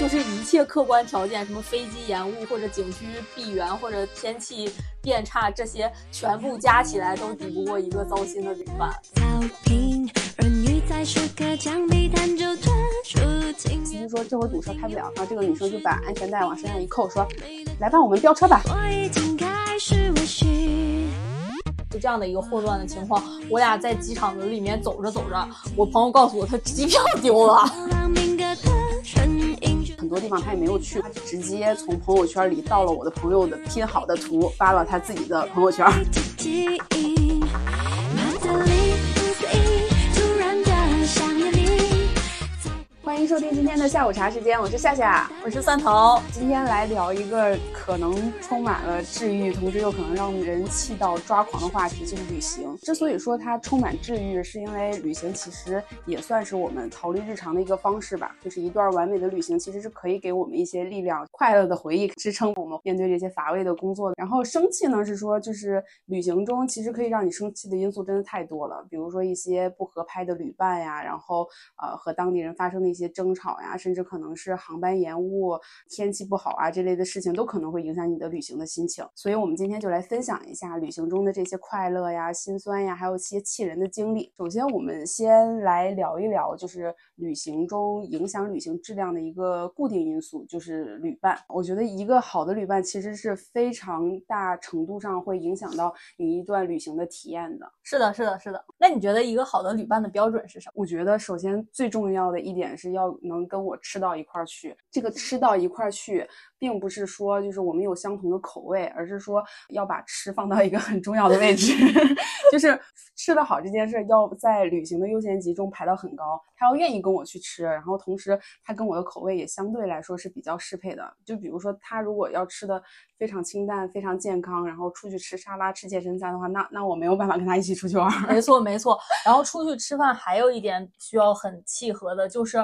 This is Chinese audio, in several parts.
就是一切客观条件，什么飞机延误或者景区闭园或者天气变差，这些全部加起来都抵不过一个糟心的旅伴。司机说这会儿堵车开不了，然后这个女生就把安全带往身上一扣，说：“来吧，我们飙车吧。”就这样的一个混乱的情况，我俩在机场的里面走着走着，我朋友告诉我他机票丢了。很多地方他也没有去，他直接从朋友圈里盗了我的朋友的拼好的图，发了他自己的朋友圈。迎收听今天的下午茶时间，我是夏夏，我是蒜头。今天来聊一个可能充满了治愈，同时又可能让人气到抓狂的话题，就是旅行。之所以说它充满治愈，是因为旅行其实也算是我们逃离日常的一个方式吧。就是一段完美的旅行，其实是可以给我们一些力量、快乐的回忆，支撑我们面对这些乏味的工作。然后生气呢，是说就是旅行中其实可以让你生气的因素真的太多了，比如说一些不合拍的旅伴呀，然后呃和当地人发生的一些。些争吵呀，甚至可能是航班延误、天气不好啊这类的事情，都可能会影响你的旅行的心情。所以，我们今天就来分享一下旅行中的这些快乐呀、心酸呀，还有一些气人的经历。首先，我们先来聊一聊，就是旅行中影响旅行质量的一个固定因素，就是旅伴。我觉得一个好的旅伴其实是非常大程度上会影响到你一段旅行的体验的。是的，是的，是的。那你觉得一个好的旅伴的标准是什么？我觉得首先最重要的一点是。要能跟我吃到一块儿去，这个吃到一块儿去，并不是说就是我们有相同的口味，而是说要把吃放到一个很重要的位置，就是吃的好这件事要在旅行的优先级中排到很高。他要愿意跟我去吃，然后同时他跟我的口味也相对来说是比较适配的。就比如说他如果要吃的非常清淡、非常健康，然后出去吃沙拉、吃健身餐的话，那那我没有办法跟他一起出去玩。没错，没错。然后出去吃饭还有一点需要很契合的，就是。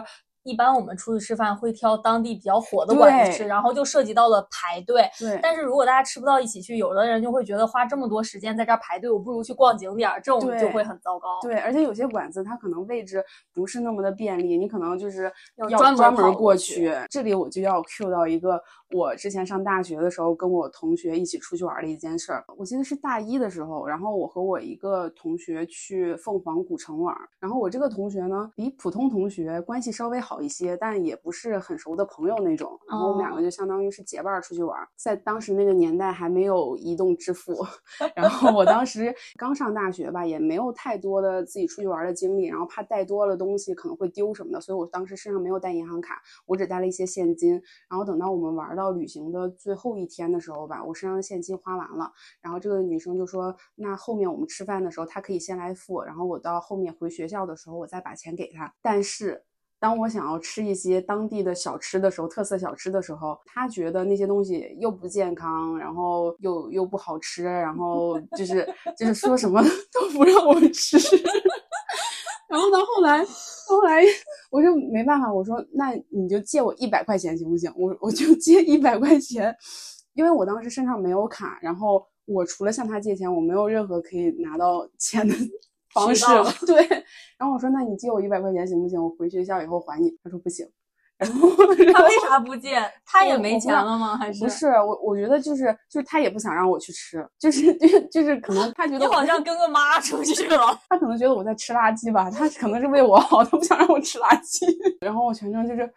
一般我们出去吃饭会挑当地比较火的馆子吃，然后就涉及到了排队。对，但是如果大家吃不到一起去，有的人就会觉得花这么多时间在这儿排队，我不如去逛景点，这种就会很糟糕。对，而且有些馆子它可能位置不是那么的便利，你可能就是要专门过去。这里我就要 Q 到一个我之前上大学的时候跟我同学一起出去玩的一件事儿。我记得是大一的时候，然后我和我一个同学去凤凰古城玩，然后我这个同学呢比普通同学关系稍微好。好一些，但也不是很熟的朋友那种。然后我们两个就相当于是结伴出去玩，在当时那个年代还没有移动支付。然后我当时刚上大学吧，也没有太多的自己出去玩的经历，然后怕带多了东西可能会丢什么的，所以我当时身上没有带银行卡，我只带了一些现金。然后等到我们玩到旅行的最后一天的时候吧，我身上的现金花完了，然后这个女生就说：“那后面我们吃饭的时候，她可以先来付，然后我到后面回学校的时候，我再把钱给她。”但是。当我想要吃一些当地的小吃的时候，特色小吃的时候，她觉得那些东西又不健康，然后又又不好吃，然后就是就是说什么 都不让我吃。然后到后来，后来我就没办法，我说那你就借我一百块钱行不行？我我就借一百块钱，因为我当时身上没有卡，然后我除了向他借钱，我没有任何可以拿到钱的。方式了，对。然后我说：“那你借我一百块钱行不行？我回学校以后还你。”他说：“不行。” 然后他为啥不见？他也没钱了吗？还是不是？我我觉得就是就是他也不想让我去吃，就是就是就是可能他觉得你好像跟个妈出去了。他可能觉得我在吃垃圾吧，他可能是为我好，他不想让我吃垃圾。然后我全程就是。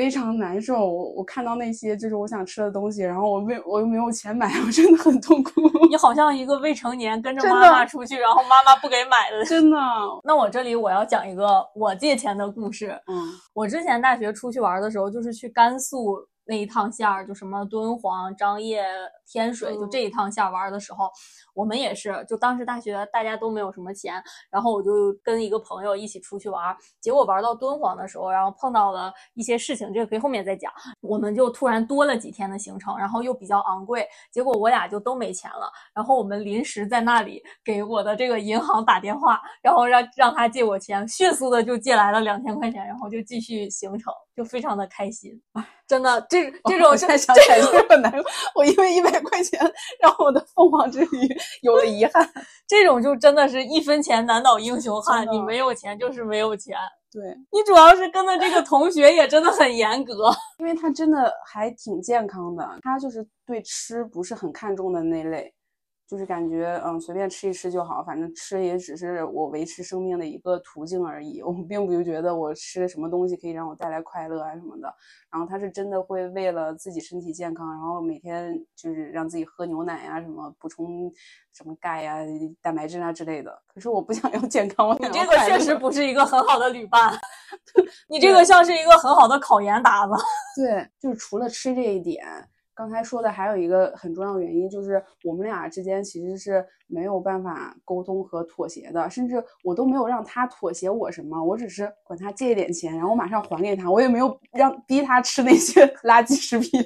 非常难受，我我看到那些就是我想吃的东西，然后我没我又没有钱买，我真的很痛苦。你好像一个未成年跟着妈妈出去，然后妈妈不给买的，真的。那我这里我要讲一个我借钱的故事。嗯，我之前大学出去玩的时候，就是去甘肃那一趟线儿，就什么敦煌、张掖、天水，就这一趟线玩的时候。我们也是，就当时大学大家都没有什么钱，然后我就跟一个朋友一起出去玩，结果玩到敦煌的时候，然后碰到了一些事情，这个可以后面再讲。我们就突然多了几天的行程，然后又比较昂贵，结果我俩就都没钱了。然后我们临时在那里给我的这个银行打电话，然后让让他借我钱，迅速的就借来了两千块钱，然后就继续行程，就非常的开心。哎，真的，这 这种现在想起来就很难过。我因为一百块钱让我的凤凰之旅。有了遗憾。这种就真的是一分钱难倒英雄汉，你没有钱就是没有钱。对，你主要是跟的这个同学也真的很严格，因为他真的还挺健康的，他就是对吃不是很看重的那类。就是感觉，嗯，随便吃一吃就好，反正吃也只是我维持生命的一个途径而已。我并不觉得我吃什么东西可以让我带来快乐啊什么的。然后他是真的会为了自己身体健康，然后每天就是让自己喝牛奶呀，什么补充什么钙呀、蛋白质啊之类的。可是我不想要健康，我你这个确实不是一个很好的旅伴，你这个像是一个很好的考研搭子。对，就是除了吃这一点。刚才说的还有一个很重要的原因，就是我们俩之间其实是没有办法沟通和妥协的，甚至我都没有让他妥协我什么，我只是管他借一点钱，然后马上还给他，我也没有让逼他吃那些 垃圾食品。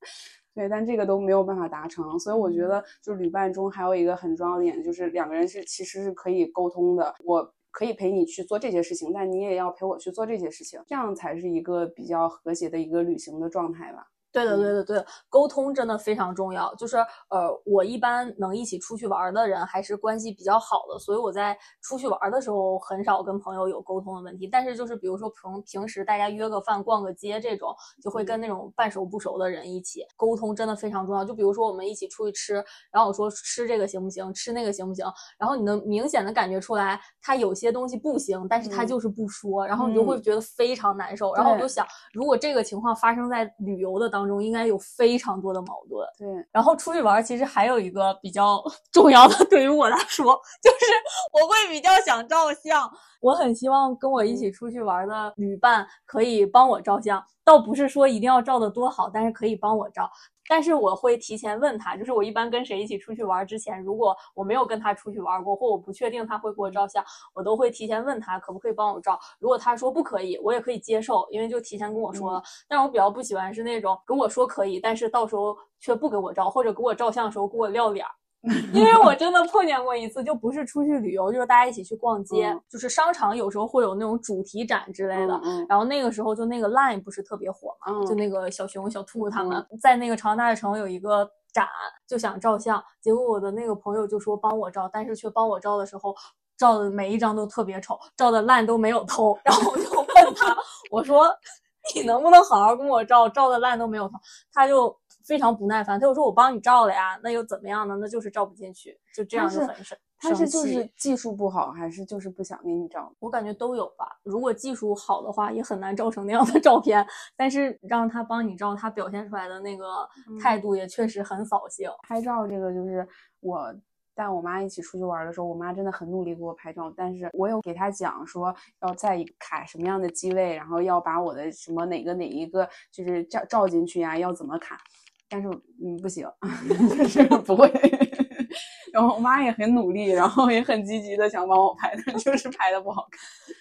对，但这个都没有办法达成，所以我觉得就是旅伴中还有一个很重要的点，就是两个人是其实是可以沟通的，我可以陪你去做这些事情，但你也要陪我去做这些事情，这样才是一个比较和谐的一个旅行的状态吧。对的，对的，对的，沟通真的非常重要。就是呃，我一般能一起出去玩的人，还是关系比较好的，所以我在出去玩的时候很少跟朋友有沟通的问题。但是就是比如说平平时大家约个饭、逛个街这种，就会跟那种半熟不熟的人一起沟通，真的非常重要。就比如说我们一起出去吃，然后我说吃这个行不行？吃那个行不行？然后你能明显的感觉出来他有些东西不行，但是他就是不说，然后你就会觉得非常难受。然后我就想，如果这个情况发生在旅游的当。中应该有非常多的矛盾，对。然后出去玩，其实还有一个比较 重要的，对于我来说，就是我会比较想照相。我很希望跟我一起出去玩的旅伴可以帮我照相，倒不是说一定要照的多好，但是可以帮我照。但是我会提前问他，就是我一般跟谁一起出去玩之前，如果我没有跟他出去玩过，或我不确定他会给我照相，我都会提前问他可不可以帮我照。如果他说不可以，我也可以接受，因为就提前跟我说了。但是我比较不喜欢是那种跟我说可以，但是到时候却不给我照，或者给我照相的时候给我撂脸儿。因为我真的碰见过一次，就不是出去旅游，就是大家一起去逛街，就是商场有时候会有那种主题展之类的。然后那个时候就那个 Line 不是特别火嘛，就那个小熊、小兔他们在那个长安大悦城有一个展，就想照相。结果我的那个朋友就说帮我照，但是却帮我照的时候，照的每一张都特别丑，照的烂都没有偷。然后我就问他，我说 你能不能好好跟我照，照的烂都没有偷？他就。非常不耐烦，他又说：“我帮你照了呀，那又怎么样呢？那就是照不进去，就这样就很生他是就是技术不好，还是就是不想给你照？我感觉都有吧。如果技术好的话，也很难照成那样的照片。但是让他帮你照，他表现出来的那个态度也确实很扫兴。拍照这个就是我带我妈一起出去玩的时候，我妈真的很努力给我拍照。但是我有给她讲说，要在卡什么样的机位，然后要把我的什么哪个哪一个就是照照进去呀，要怎么卡。但是，嗯，不行，就是不会。然后我妈也很努力，然后也很积极的想帮我拍，但就是拍的不好看。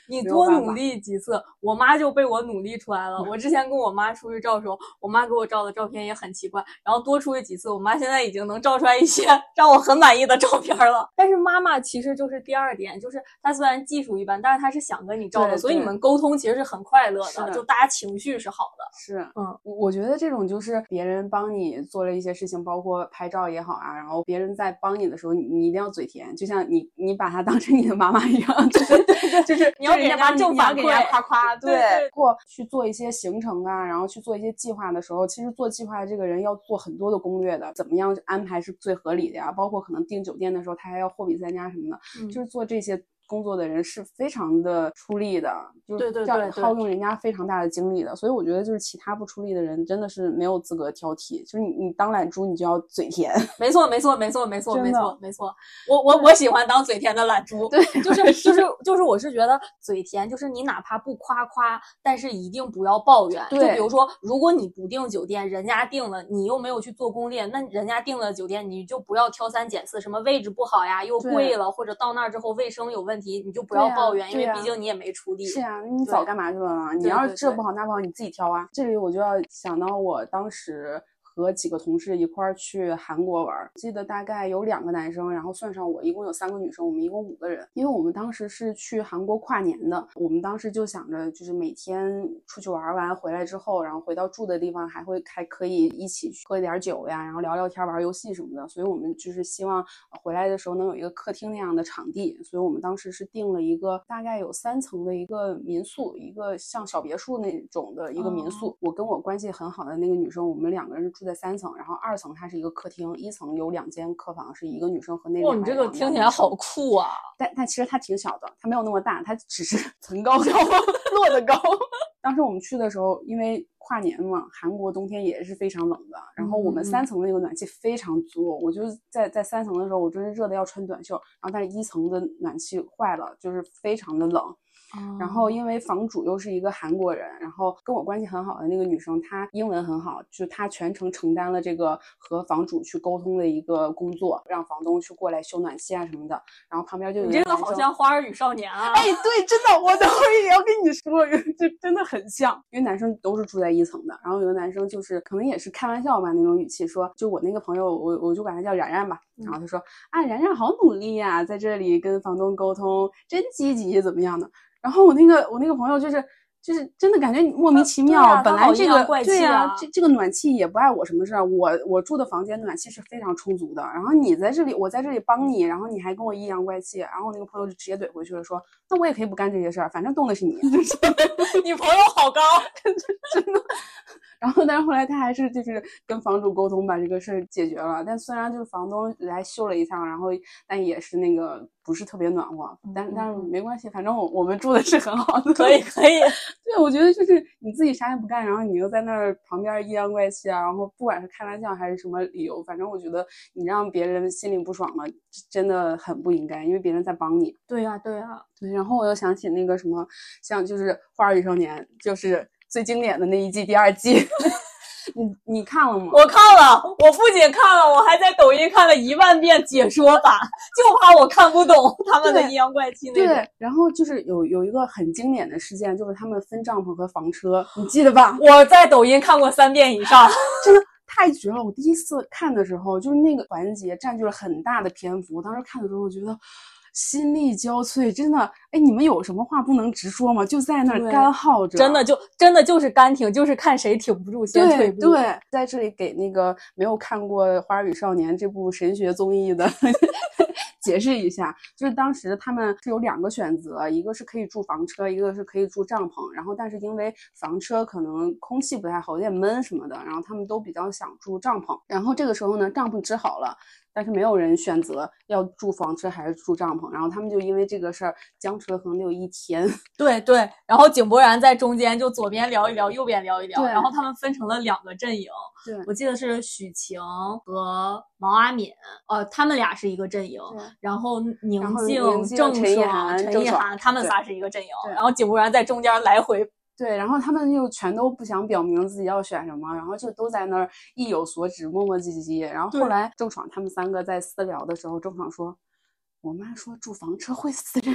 你多努力几次，我妈就被我努力出来了。我之前跟我妈出去照的时候，我妈给我照的照片也很奇怪。然后多出去几次，我妈现在已经能照出来一些让我很满意的照片了。但是妈妈其实就是第二点，就是她虽然技术一般，但是她是想跟你照的，所以你们沟通其实是很快乐的，就大家情绪是好的。是，嗯，我觉得这种就是别人帮你做了一些事情，包括拍照也好啊，然后别人在帮你的时候，你你一定要嘴甜，就像你你把她当成你的妈妈一样，就是对就是你要给人家正反馈，夸夸，对，过去做一些行程啊，然后去做一些计划的时候，其实做计划的这个人要做很多的攻略的，怎么样安排是最合理的呀？包括可能订酒店的时候，他还要货比三家什么的，就是做这些。工作的人是非常的出力的，就是要耗用人家非常大的精力的，所以我觉得就是其他不出力的人真的是没有资格挑剔。就是你你当懒猪，你就要嘴甜。没错没错没错没错没错没错。我我我喜欢当嘴甜的懒猪。对，就是就是就是我是觉得嘴甜，就是你哪怕不夸夸，但是一定不要抱怨。就比如说，如果你不订酒店，人家订了，你又没有去做攻略，那人家订了酒店，你就不要挑三拣四，什么位置不好呀，又贵了，或者到那儿之后卫生有问题。你就不要抱怨，因为毕竟你也没出力。是啊，你早干嘛去了呢？你要是这不好那不好，你自己挑啊。这里我就要想到我当时和几个同事一块儿去韩国玩，记得大概有两个男生，然后算上我，一共有三个女生，我们一共五个人。因为我们当时是去韩国跨年的，我们当时就想着，就是每天出去玩完回来之后，然后回到住的地方，还会还可以一起去喝一点酒呀，然后聊聊天、玩游戏什么的。所以我们就是希望回来的时候能有一个客厅那样的场地，所以我们当时是订了一个大概有三层的一个民宿，一个像小别墅那种的一个民宿。我跟我关系很好的那个女生，我们两个人是住在三层，然后二层它是一个客厅，一层有两间客房，是一个女生和那个。哇，你这个听起来好酷啊！但但其实它挺小的，它没有那么大，它只是 层高高，落的高。当时我们去的时候，因为跨年嘛，韩国冬天也是非常冷的。然后我们三层的那个暖气非常足，我就在在三层的时候，我真是热的要穿短袖。然后但是一层的暖气坏了，就是非常的冷。然后因为房主又是一个韩国人，然后跟我关系很好的那个女生，她英文很好，就她全程承担了这个和房主去沟通的一个工作，让房东去过来修暖气啊什么的。然后旁边就有你这个好像《花儿与少年》啊！哎，对，真的，我等会儿也要跟你说，就真的很像。因为男生都是住在一层的，然后有的男生就是可能也是开玩笑吧那种语气说，就我那个朋友，我我就管他叫然然吧。然后他说啊，然然好努力呀，在这里跟房东沟通，真积极，怎么样的？然后我那个我那个朋友就是就是真的感觉莫名其妙，本来这个对呀，这这个暖气也不碍我什么事儿，我我住的房间暖气是非常充足的。然后你在这里，我在这里帮你，然后你还跟我阴阳怪气。然后我那个朋友就直接怼回去了，说那我也可以不干这些事儿，反正冻的是你。你朋友好高，真的。然后，但是后来他还是就是跟房主沟通把这个事儿解决了。但虽然就是房东来修了一趟，然后但也是那个不是特别暖和。但但是没关系，反正我我们住的是很好的。可以可以。对，我觉得就是你自己啥也不干，然后你又在那儿旁边阴阳怪气啊，然后不管是开玩笑还是什么理由，反正我觉得你让别人心里不爽了，真的很不应该，因为别人在帮你。对呀对呀。对，然后我又想起那个什么，像就是《花儿与少年》，就是。最经典的那一季，第二季，你你看了吗？我看了，我不仅看了，我还在抖音看了一万遍解说版，就怕我看不懂他们的阴阳怪气那种。对，然后就是有有一个很经典的事件，就是他们分帐篷和房车，你记得吧？我在抖音看过三遍以上，真的太绝了！我第一次看的时候，就是那个环节占据了很大的篇幅，当时看的时候，我觉得。心力交瘁，真的，哎，你们有什么话不能直说吗？就在那儿干耗着，真的就真的就是干挺，就是看谁挺不住先退步。对，在这里给那个没有看过《花儿与少年》这部神学综艺的 解释一下，就是当时他们是有两个选择，一个是可以住房车，一个是可以住帐篷。然后，但是因为房车可能空气不太好，有点闷什么的，然后他们都比较想住帐篷。然后这个时候呢，帐篷支好了。但是没有人选择要住房车还是住帐篷，然后他们就因为这个事儿僵持了可能得有一天。对对，然后井柏然在中间就左边聊一聊，右边聊一聊，然后他们分成了两个阵营。对，我记得是许晴和毛阿敏，呃，他们俩是一个阵营，然后宁静、郑爽、陈意涵他们仨是一个阵营，然后井柏然在中间来回。对，然后他们又全都不想表明自己要选什么，然后就都在那儿意有所指，磨磨唧唧。然后后来郑爽他们三个在私聊的时候，郑爽说：“我妈说住房车会死人。”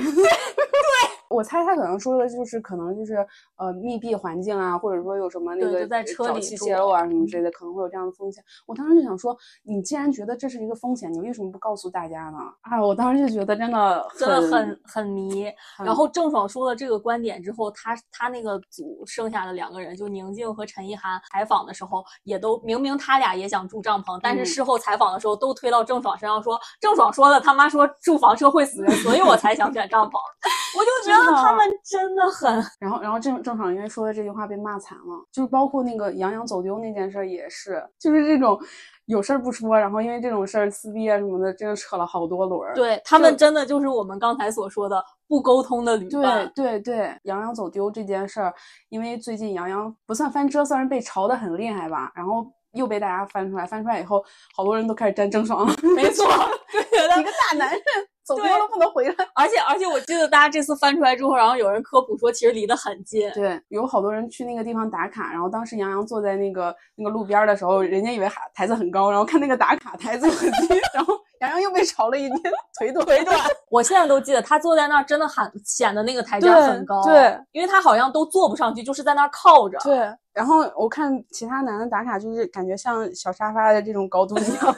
对。我猜他可能说的就是，可能就是呃密闭环境啊，或者说有什么那个沼气泄漏啊什么之类的，可能会有这样的风险。我当时就想说，你既然觉得这是一个风险，你为什么不告诉大家呢？啊，我当时就觉得真的真的很很迷。然后郑爽说了这个观点之后，他他那个组剩下的两个人，就宁静和陈意涵，采访的时候也都明明他俩也想住帐篷，但是事后采访的时候都推到郑爽身上，说郑爽说了他妈说住房车会死人，所以我才想选帐篷。我就觉得。他们真的很，然后，然后郑郑爽因为说的这句话被骂惨了，就是包括那个杨洋走丢那件事也是，就是这种有事儿不说，然后因为这种事儿撕逼啊什么的，真的扯了好多轮。对他们真的就是我们刚才所说的不沟通的旅伴。对对对，杨洋走丢这件事儿，因为最近杨洋不算翻车，算是被嘲的很厉害吧，然后又被大家翻出来，翻出来以后，好多人都开始站郑爽了。没错，一个大男人。走丢了不能回来，而且而且我记得大家这次翻出来之后，然后有人科普说其实离得很近。对，有好多人去那个地方打卡，然后当时杨洋坐在那个那个路边的时候，人家以为台子很高，然后看那个打卡台子很低，然后杨洋又被嘲了一天，腿短腿短。我现在都记得他坐在那儿真的很显得那个台阶很高，对，因为他好像都坐不上去，就是在那儿靠着。对。然后我看其他男的打卡，就是感觉像小沙发的这种高度一样，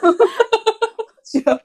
绝了，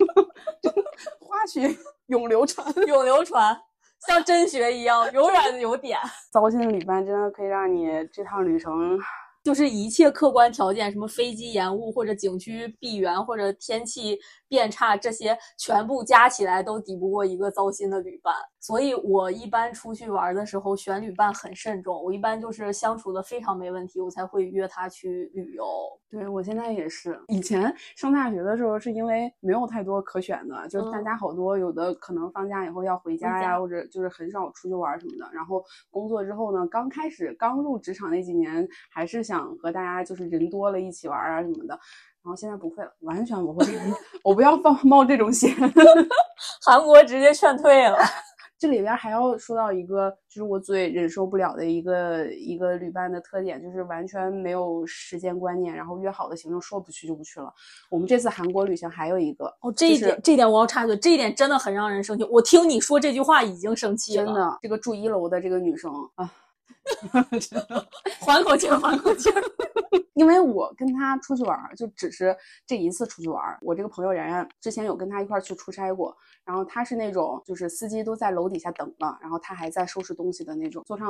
花絮永流传，永流传，像真学一样，永远有点。糟心的旅伴真的可以让你这趟旅程。就是一切客观条件，什么飞机延误，或者景区闭园，或者天气变差，这些全部加起来都抵不过一个糟心的旅伴。所以我一般出去玩的时候选旅伴很慎重，我一般就是相处的非常没问题，我才会约他去旅游。对我现在也是，以前上大学的时候是因为没有太多可选的，就是大家好多有的可能放假以后要回家呀，或者就是很少出去玩什么的。然后工作之后呢，刚开始刚入职场那几年还是想和大家就是人多了一起玩啊什么的，然后现在不会了，完全不会，我不要放冒这种险。韩国直接劝退了。这里边还要说到一个，就是我最忍受不了的一个一个旅伴的特点，就是完全没有时间观念，然后约好的行程说不去就不去了。我们这次韩国旅行还有一个哦，这一点这一点我要插嘴，这一点真的很让人生气。我听你说这句话已经生气了。真的，这个住一楼的这个女生啊。缓口气，缓口气。因为我跟他出去玩，就只是这一次出去玩。我这个朋友然然之前有跟他一块去出差过，然后他是那种就是司机都在楼底下等了，然后他还在收拾东西的那种。坐上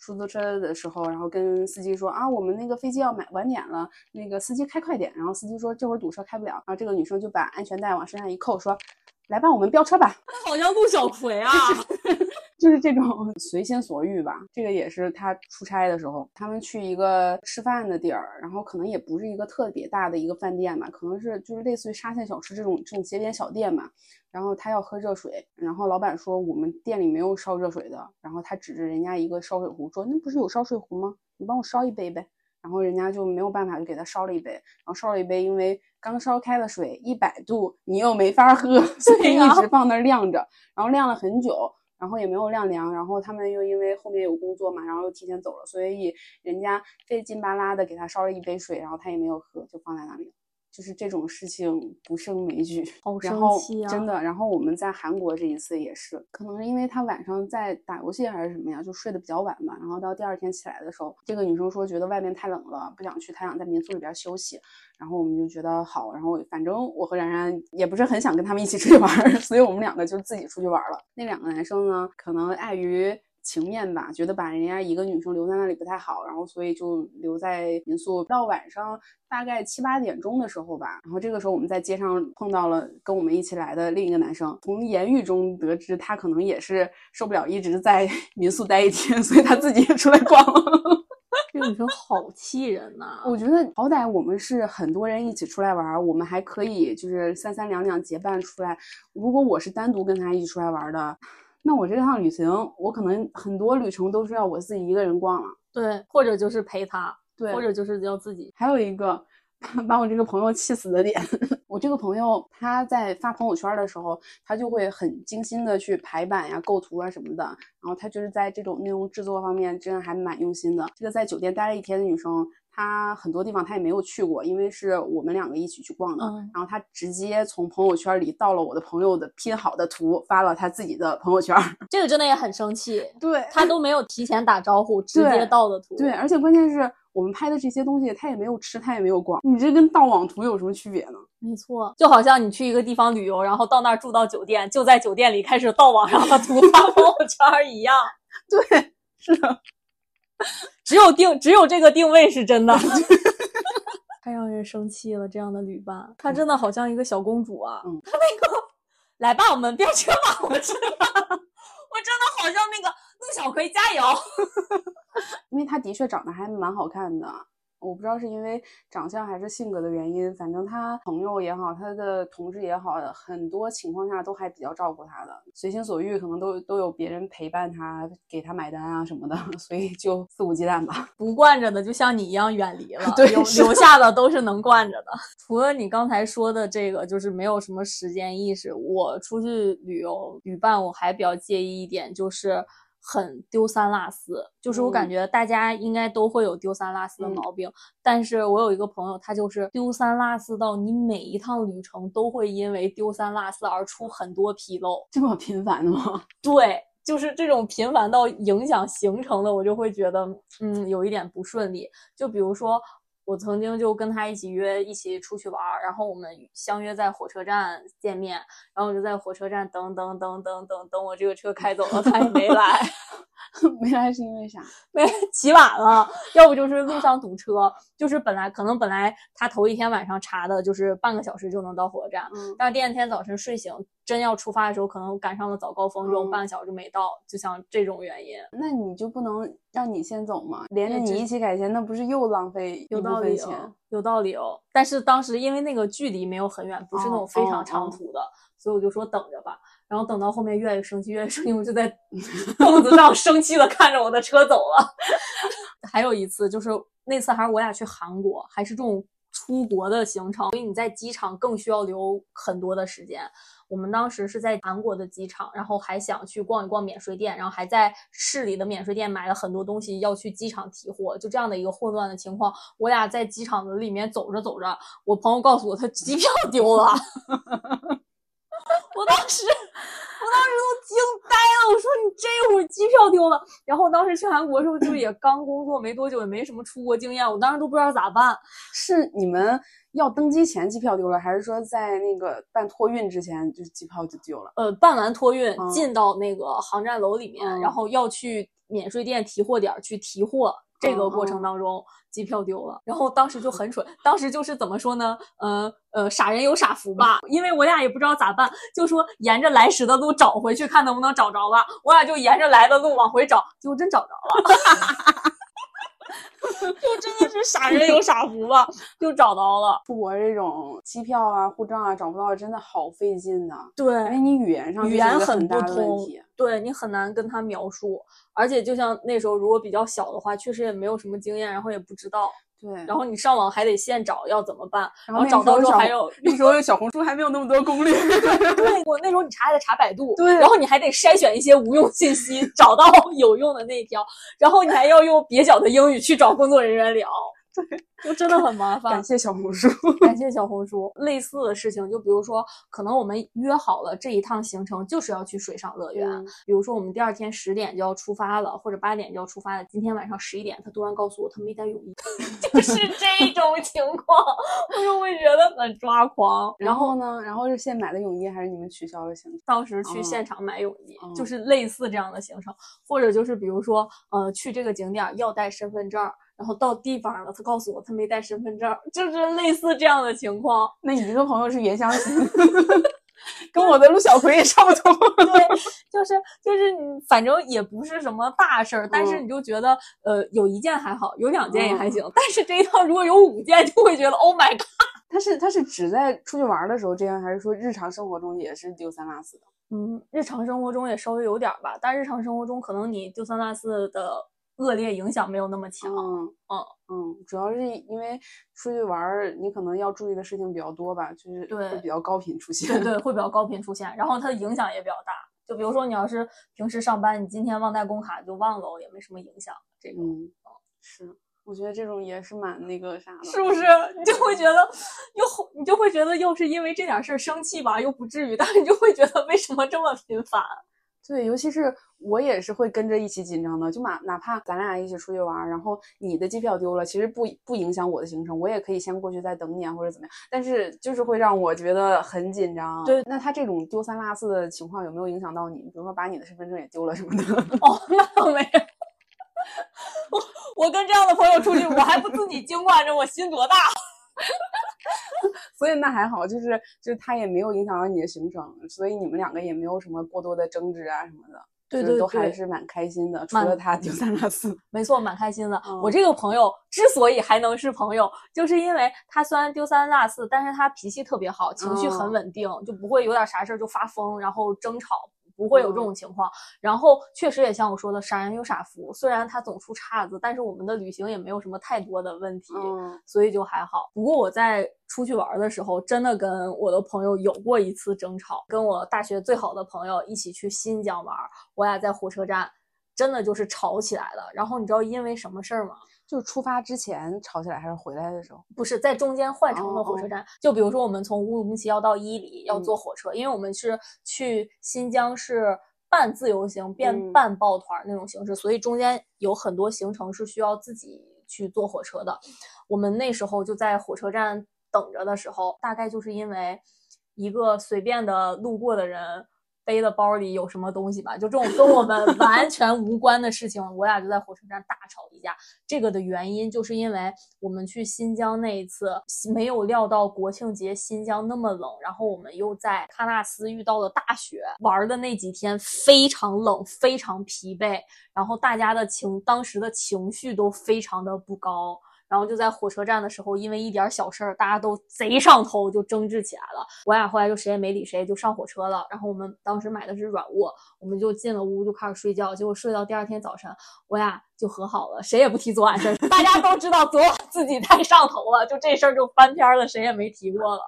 出租车的时候，然后跟司机说啊，我们那个飞机要买晚点了，那个司机开快点。然后司机说这会儿堵车开不了。然后这个女生就把安全带往身上一扣，说来吧，我们飙车吧。好像陆小葵啊。就是这种 随心所欲吧，这个也是他出差的时候，他们去一个吃饭的地儿，然后可能也不是一个特别大的一个饭店吧，可能是就是类似于沙县小吃这种这种街边小店嘛。然后他要喝热水，然后老板说我们店里没有烧热水的，然后他指着人家一个烧水壶说那不是有烧水壶吗？你帮我烧一杯呗。然后人家就没有办法，就给他烧了一杯，然后烧了一杯，因为刚烧开的水一百度，你又没法喝，所以一直放那儿晾着，然后晾了很久。然后也没有晾凉，然后他们又因为后面有工作嘛，然后又提前走了，所以人家费劲巴拉的给他烧了一杯水，然后他也没有喝，就放在那里了。就是这种事情不胜枚举，好生气啊！真的。然后我们在韩国这一次也是，可能是因为他晚上在打游戏还是什么呀，就睡得比较晚嘛。然后到第二天起来的时候，这个女生说觉得外面太冷了，不想去，她想在民宿里边休息。然后我们就觉得好，然后反正我和然然也不是很想跟他们一起出去玩，所以我们两个就自己出去玩了。那两个男生呢，可能碍于。情面吧，觉得把人家一个女生留在那里不太好，然后所以就留在民宿。到晚上大概七八点钟的时候吧，然后这个时候我们在街上碰到了跟我们一起来的另一个男生。从言语中得知，他可能也是受不了一直在 民宿待一天，所以他自己也出来逛了。这个女生好气人呐！我觉得好歹我们是很多人一起出来玩，我们还可以就是三三两两结伴出来。如果我是单独跟他一起出来玩的。那我这趟旅行，我可能很多旅程都是要我自己一个人逛了，对，或者就是陪他，对，或者就是要自己。还有一个 把我这个朋友气死的点，我这个朋友他在发朋友圈的时候，他就会很精心的去排版呀、构图啊什么的，然后他就是在这种内容制作方面真的还蛮用心的。这个在酒店待了一天的女生。他很多地方他也没有去过，因为是我们两个一起去逛的。然后他直接从朋友圈里盗了我的朋友的拼好的图，发了他自己的朋友圈。这个真的也很生气。对他都没有提前打招呼，直接盗的图。对，而且关键是我们拍的这些东西，他也没有吃，他也没有逛。你这跟盗网图有什么区别呢？没错，就好像你去一个地方旅游，然后到那儿住到酒店，就在酒店里开始盗网上的图发朋友圈一样。对，是的。只有定只有这个定位是真的，太让人生气了。这样的旅伴，她真的好像一个小公主啊。她那个，来吧，我们飙车吧，我真的。我真的好像那个陆小葵，加油。因为她的确长得还蛮好看的。我不知道是因为长相还是性格的原因，反正他朋友也好，他的同事也好，很多情况下都还比较照顾他的，随心所欲，可能都都有别人陪伴他，给他买单啊什么的，所以就肆无忌惮吧。不惯着的就像你一样远离了，对，留留下的都是能惯着的。除了你刚才说的这个，就是没有什么时间意识。我出去旅游旅伴，我还比较介意一点就是。很丢三落四，就是我感觉大家应该都会有丢三落四的毛病，但是我有一个朋友，他就是丢三落四到你每一趟旅程都会因为丢三落四而出很多纰漏，这么频繁的吗？对。就是这种频繁到影响行程的，我就会觉得嗯有一点不顺利。就比如说。我曾经就跟他一起约，一起出去玩儿，然后我们相约在火车站见面，然后我就在火车站等等等等等等，我这个车开走了，他也没来，没来是因为啥？没起晚了，要不就是路上堵车，就是本来可能本来他头一天晚上查的就是半个小时就能到火车站，但是第二天早晨睡醒。真要出发的时候，可能赶上了早高峰，这种半个小时没到，就像这种原因，那你就不能让你先走吗？连着你一起改签，那不是又浪费有道理钱？有道理哦。但是当时因为那个距离没有很远，不是那种非常长途的，所以我就说等着吧。然后等到后面越来越生气，越来越生气，我就在 凳子上生气的看着我的车走了。还有一次就是那次还是我俩去韩国，还是这种出国的行程，所以你在机场更需要留很多的时间。我们当时是在韩国的机场，然后还想去逛一逛免税店，然后还在市里的免税店买了很多东西要去机场提货，就这样的一个混乱的情况，我俩在机场的里面走着走着，我朋友告诉我他机票丢了，我当时。我当时都惊呆了，我说你这会儿机票丢了。然后当时去韩国时候就也刚工作没多久，也没什么出国经验，我当时都不知道咋办。是你们要登机前机票丢了，还是说在那个办托运之前就机票就丢了？呃，办完托运进到那个航站楼里面，然后要去免税店提货点去提货。这个过程当中，机票丢了，然后当时就很蠢，当时就是怎么说呢？呃呃，傻人有傻福吧，因为我俩也不知道咋办，就说沿着来时的路找回去，看能不能找着吧。我俩就沿着来的路往回找，结果真找着了。就真的是傻人有傻福吧，就找到了。出国这种机票啊、护照啊找不到，真的好费劲呐。对，因为你语言上语言很不通，对你很难跟他描述。而且就像那时候，如果比较小的话，确实也没有什么经验，然后也不知道。对，然后你上网还得现找，要怎么办？然后找到之后还有那时候小红书还没有那么多攻略。对，我那时候你查还得查百度。对，然后你还得筛选一些无用信息，找到有用的那一条，然后你还要用蹩脚的英语去找工作人员聊。对。就真的很麻烦。感谢小红书，感谢小红书。类似的事情，就比如说，可能我们约好了这一趟行程就是要去水上乐园。比如说，我们第二天十点就要出发了，或者八点就要出发了。今天晚上十一点，他突然告诉我他没带泳衣，就是这种情况，我就会觉得很抓狂。然后呢？然后是现买的泳衣，还是你们取消了行程？当时去现场买泳衣，就是类似这样的行程，或者就是比如说，呃，去这个景点要带身份证。然后到地方了，他告诉我他没带身份证，就是类似这样的情况。那你这个朋友是原相亲，跟我的陆小葵也差不多。对，就是就是你，反正也不是什么大事儿，但是你就觉得，呃，有一件还好，有两件也还行。但是这一趟如果有五件，就会觉得 Oh my God！他是他是只在出去玩的时候这样，还是说日常生活中也是丢三落四的？嗯，日常生活中也稍微有点吧，但日常生活中可能你丢三落四的。恶劣影响没有那么强，嗯嗯嗯，主要是因为出去玩，你可能要注意的事情比较多吧，就是会比较高频出现，对对，会比较高频出现，然后它的影响也比较大。就比如说你要是平时上班，你今天忘带工卡就忘了，也没什么影响。这种，嗯，是，我觉得这种也是蛮那个啥的，是不是？你就会觉得又你就会觉得又是因为这点事儿生气吧，又不至于，但是你就会觉得为什么这么频繁？对，尤其是我也是会跟着一起紧张的，就哪哪怕咱俩一起出去玩，然后你的机票丢了，其实不不影响我的行程，我也可以先过去再等你啊，或者怎么样。但是就是会让我觉得很紧张。对，那他这种丢三落四的情况有没有影响到你？比如说把你的身份证也丢了什么的？哦，那倒没有。我我跟这样的朋友出去，我还不自己惊惯着，我心多大？所以那还好，就是就是他也没有影响到你的行程，所以你们两个也没有什么过多的争执啊什么的，对对，都还是蛮开心的。除了他丢三落四，没错，蛮开心的。我这个朋友之所以还能是朋友，就是因为他虽然丢三落四，但是他脾气特别好，情绪很稳定，就不会有点啥事儿就发疯，然后争吵。不会有这种情况，然后确实也像我说的，傻人有傻福。虽然他总出岔子，但是我们的旅行也没有什么太多的问题，所以就还好。不过我在出去玩的时候，真的跟我的朋友有过一次争吵，跟我大学最好的朋友一起去新疆玩，我俩在火车站，真的就是吵起来了。然后你知道因为什么事儿吗？就是出发之前吵起来，还是回来的时候？不是在中间换乘的火车站。就比如说，我们从乌鲁木齐要到伊犁，要坐火车，因为我们是去新疆是半自由行变嗯半抱团那种形式，所以中间有很多行程是需要自己去坐火车的。我们那时候就在火车站等着的时候，大概就是因为一个随便的路过的人背的包里有什么东西吧，就这种跟我们 完全无关的事情，我俩就在火车站大吵一架。这个的原因就是因为我们去新疆那一次没有料到国庆节新疆那么冷，然后我们又在喀纳斯遇到了大雪，玩的那几天非常冷，非常疲惫，然后大家的情当时的情绪都非常的不高。然后就在火车站的时候，因为一点小事儿，大家都贼上头，就争执起来了。我俩后来就谁也没理谁，就上火车了。然后我们当时买的是软卧，我们就进了屋就开始睡觉。结果睡到第二天早晨，我俩就和好了，谁也不提昨晚事儿。大家都知道昨晚自己太上头了，就这事儿就翻篇了，谁也没提过了。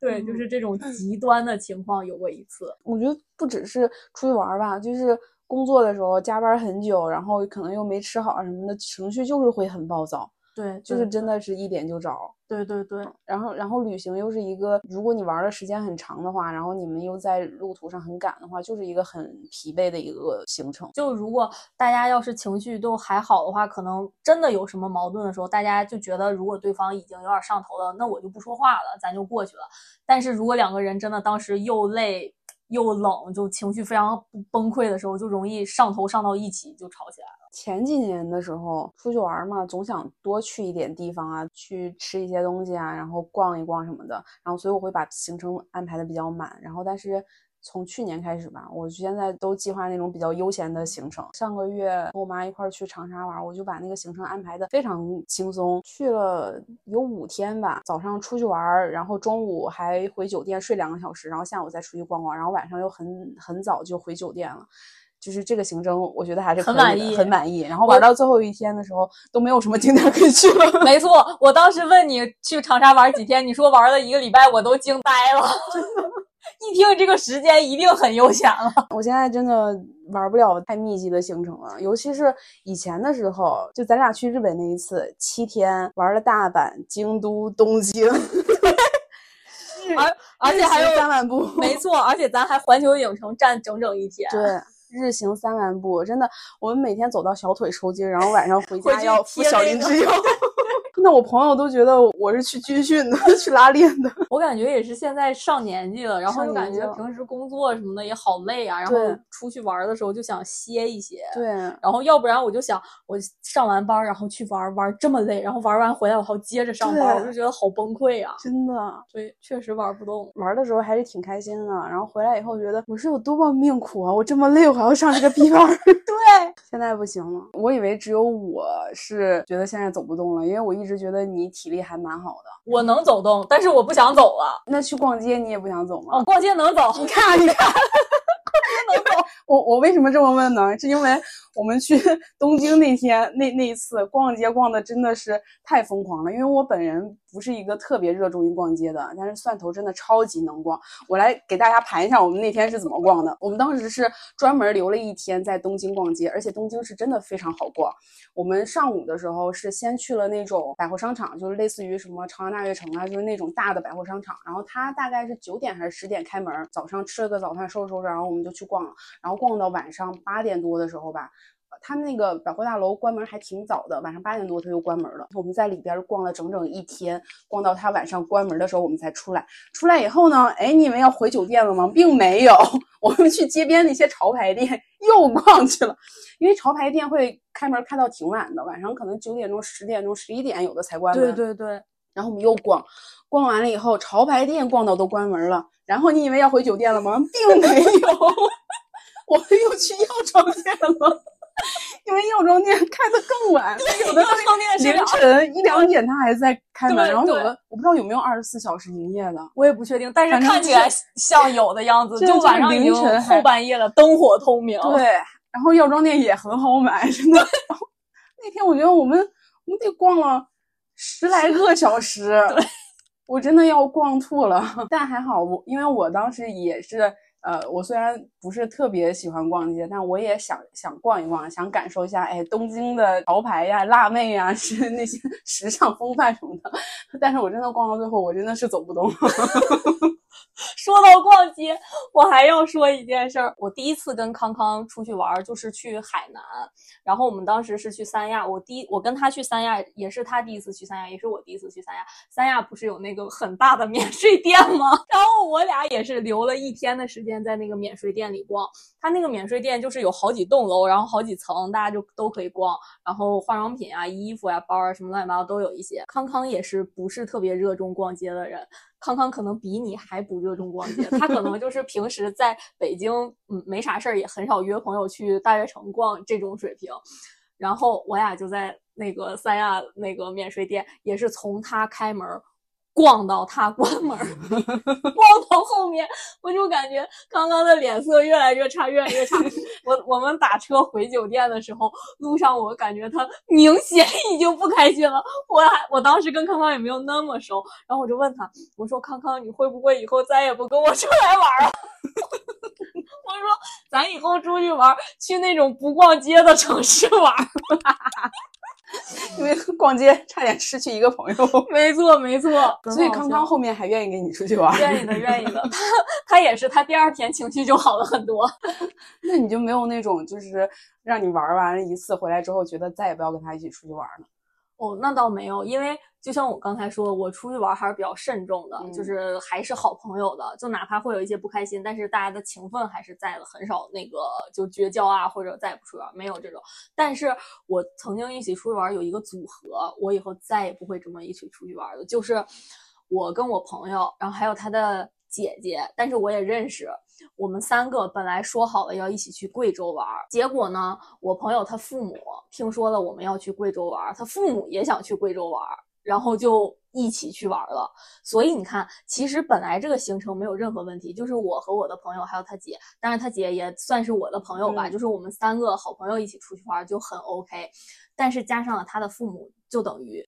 对，就是这种极端的情况有过一次。我觉得不只是出去玩吧，就是工作的时候加班很久，然后可能又没吃好什么的，情绪就是会很暴躁，对，就是真的是一点就着。对对对，然后，然后旅行又是一个，如果你玩的时间很长的话，然后你们又在路途上很赶的话，就是一个很疲惫的一个行程。就如果大家要是情绪都还好的话，可能真的有什么矛盾的时候，大家就觉得如果对方已经有点上头了，那我就不说话了，咱就过去了。但是如果两个人真的当时又累又冷，就情绪非常崩溃的时候，就容易上头上到一起就吵起来了。前几年的时候出去玩嘛，总想多去一点地方啊，去吃一些东西啊，然后逛一逛什么的。然后所以我会把行程安排的比较满。然后但是从去年开始吧，我现在都计划那种比较悠闲的行程。上个月跟我妈一块儿去长沙玩，我就把那个行程安排的非常轻松，去了有五天吧。早上出去玩，然后中午还回酒店睡两个小时，然后下午再出去逛逛，然后晚上又很很早就回酒店了。就是这个行程，我觉得还是很满意很满意。然后玩到最后一天的时候，都没有什么景点可以去了。没错，我当时问你去长沙玩几天，你说玩了一个礼拜，我都惊呆了。一听这个时间，一定很悠闲了。我现在真的玩不了太密集的行程了，尤其是以前的时候，就咱俩去日本那一次，七天玩了大阪、京都、东京，而而且还有三万步，没错，而且咱还环球影城站整整一天。对。日行三万步，真的，我们每天走到小腿抽筋，然后晚上回家要敷小林之友。那我朋友都觉得我是去军训的，去拉练的。我感觉也是现在上年纪了，然后就感觉平时工作什么的也好累啊，然后出去玩的时候就想歇一歇。对，然后要不然我就想，我上完班然后去玩玩这么累，然后玩完回来我还要接着上班，我就觉得好崩溃啊！真的。所以确实玩不动。玩的时候还是挺开心的，然后回来以后觉得我是有多么命苦啊！我这么累，我还要上这个逼班。对，现在不行了。我以为只有我是觉得现在走不动了，因为我一直觉得你体力还蛮好的。我能走动，但是我不想走了。那去逛街你也不想走吗？哦，逛街能走，你看，你看，我我为什么这么问呢？是因为我们去 东京那天那那一次逛街逛的真的是太疯狂了。因为我本人不是一个特别热衷于逛街的，但是蒜头真的超级能逛。我来给大家盘一下我们那天是怎么逛的。我们当时是专门留了一天在东京逛街，而且东京是真的非常好逛。我们上午的时候是先去了那种百货商场，就是类似于什么朝阳大悦城啊，就是那种大的百货商场。然后它大概是九点还是十点开门，早上吃了个早饭，收拾收拾，然后我们就去逛了。然后逛到晚上八点多的时候吧。他们那个百货大楼关门还挺早的，晚上八点多他就关门了。我们在里边逛了整整一天，逛到他晚上关门的时候我们才出来。出来以后呢，哎，你们要回酒店了吗？并没有，我们去街边那些潮牌店又逛去了。因为潮牌店会开门开到挺晚的，晚上可能九点钟、十点钟、十一点有的才关门。对对对，然后我们又逛，逛完了以后，潮牌店逛到都关门了。然后你以为要回酒店了吗？并没有，我们又去药妆店了。因为药妆店开的更晚，有的药妆店是凌晨一两点他还在开门，然后有对的我不知道有没有二十四小时营业的。我也不确定，但是看起来像有的样子，就晚上凌晨后半夜了，灯火通明。对，然后药妆店也很好买，真的。那天我觉得我们我们得逛了十来个小时，我真的要逛吐了。但还好我，因为我当时也是。呃，我虽然不是特别喜欢逛街，但我也想想逛一逛，想感受一下，哎，东京的潮牌呀、辣妹呀，是那些时尚风范什么的。但是我真的逛到最后，我真的是走不动。说到逛街，我还要说一件事儿。我第一次跟康康出去玩，就是去海南，然后我们当时是去三亚。我第一，我跟他去三亚，也是他第一次去三亚，也是我第一次去三亚。三亚不是有那个很大的免税店吗？然后我俩也是留了一天的时间在那个免税店里逛。他那个免税店就是有好几栋楼，然后好几层，大家就都可以逛。然后化妆品啊、衣服呀、包啊什么乱七八糟都有一些。康康也是不是特别热衷逛街的人。康康可能比你还不热衷逛街，他可能就是平时在北京，嗯，没啥事儿，也很少约朋友去大悦城逛这种水平。然后我俩就在那个三亚那个免税店，也是从他开门。逛到他关门，逛到后面，我就感觉刚刚的脸色越来越差，越来越差。我我们打车回酒店的时候，路上我感觉他明显已经不开心了。我还我当时跟康康也没有那么熟，然后我就问他，我说康康，你会不会以后再也不跟我出来玩了？我说咱以后出去玩，去那种不逛街的城市玩。因为逛街差点失去一个朋友，没错没错。所以康康后面还愿意跟你出去玩，愿意的愿意的。他 他也是，他第二天情绪就好了很多。那你就没有那种就是让你玩完一次回来之后，觉得再也不要跟他一起出去玩了？哦，那倒没有，因为就像我刚才说，我出去玩还是比较慎重的，就是还是好朋友的，就哪怕会有一些不开心，但是大家的情分还是在的，很少那个就绝交啊，或者再也不出去玩，没有这种。但是我曾经一起出去玩有一个组合，我以后再也不会这么一起出去玩的，就是我跟我朋友，然后还有他的姐姐，但是我也认识。我们三个本来说好了要一起去贵州玩，结果呢，我朋友他父母听说了我们要去贵州玩，他父母也想去贵州玩，然后就一起去玩了。所以你看，其实本来这个行程没有任何问题，就是我和我的朋友还有他姐，当然他姐也算是我的朋友吧，就是我们三个好朋友一起出去玩就很 OK。但是加上了他的父母，就等于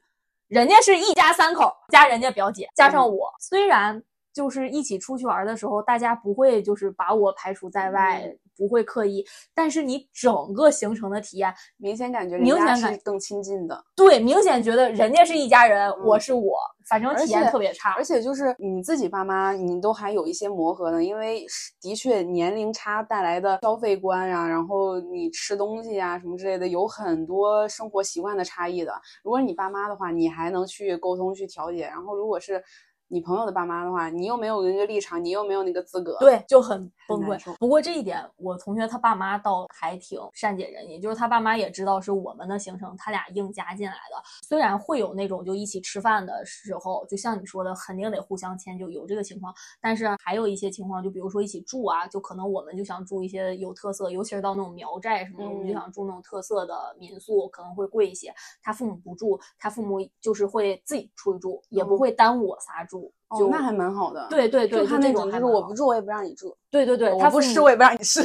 人家是一家三口加人家表姐加上我，虽然。就是一起出去玩的时候，大家不会就是把我排除在外，不会刻意。但是你整个行程的体验，明显感觉明显感更亲近的。对，明显觉得人家是一家人，我是我，反正体验特别差。而且就是你自己爸妈，你都还有一些磨合呢，因为的确年龄差带来的消费观呀，然后你吃东西啊什么之类的，有很多生活习惯的差异的。如果你爸妈的话，你还能去沟通去调节。然后如果是。你朋友的爸妈的话，你又没有那个立场，你又没有那个资格，对，就很崩溃。不过这一点，我同学他爸妈倒还挺善解人意，就是他爸妈也知道是我们的行程，他俩硬加进来的。虽然会有那种就一起吃饭的时候，就像你说的，肯定得互相迁就，有这个情况。但是还有一些情况，就比如说一起住啊，就可能我们就想住一些有特色，尤其是到那种苗寨什么的，我们就想住那种特色的民宿，可能会贵一些。他父母不住，他父母就是会自己出去住，也不会耽误我仨住。哦，那还蛮好的。对对对，就他那种，就是我不住，我也不让你住。对对对，他不吃，我也不让你吃。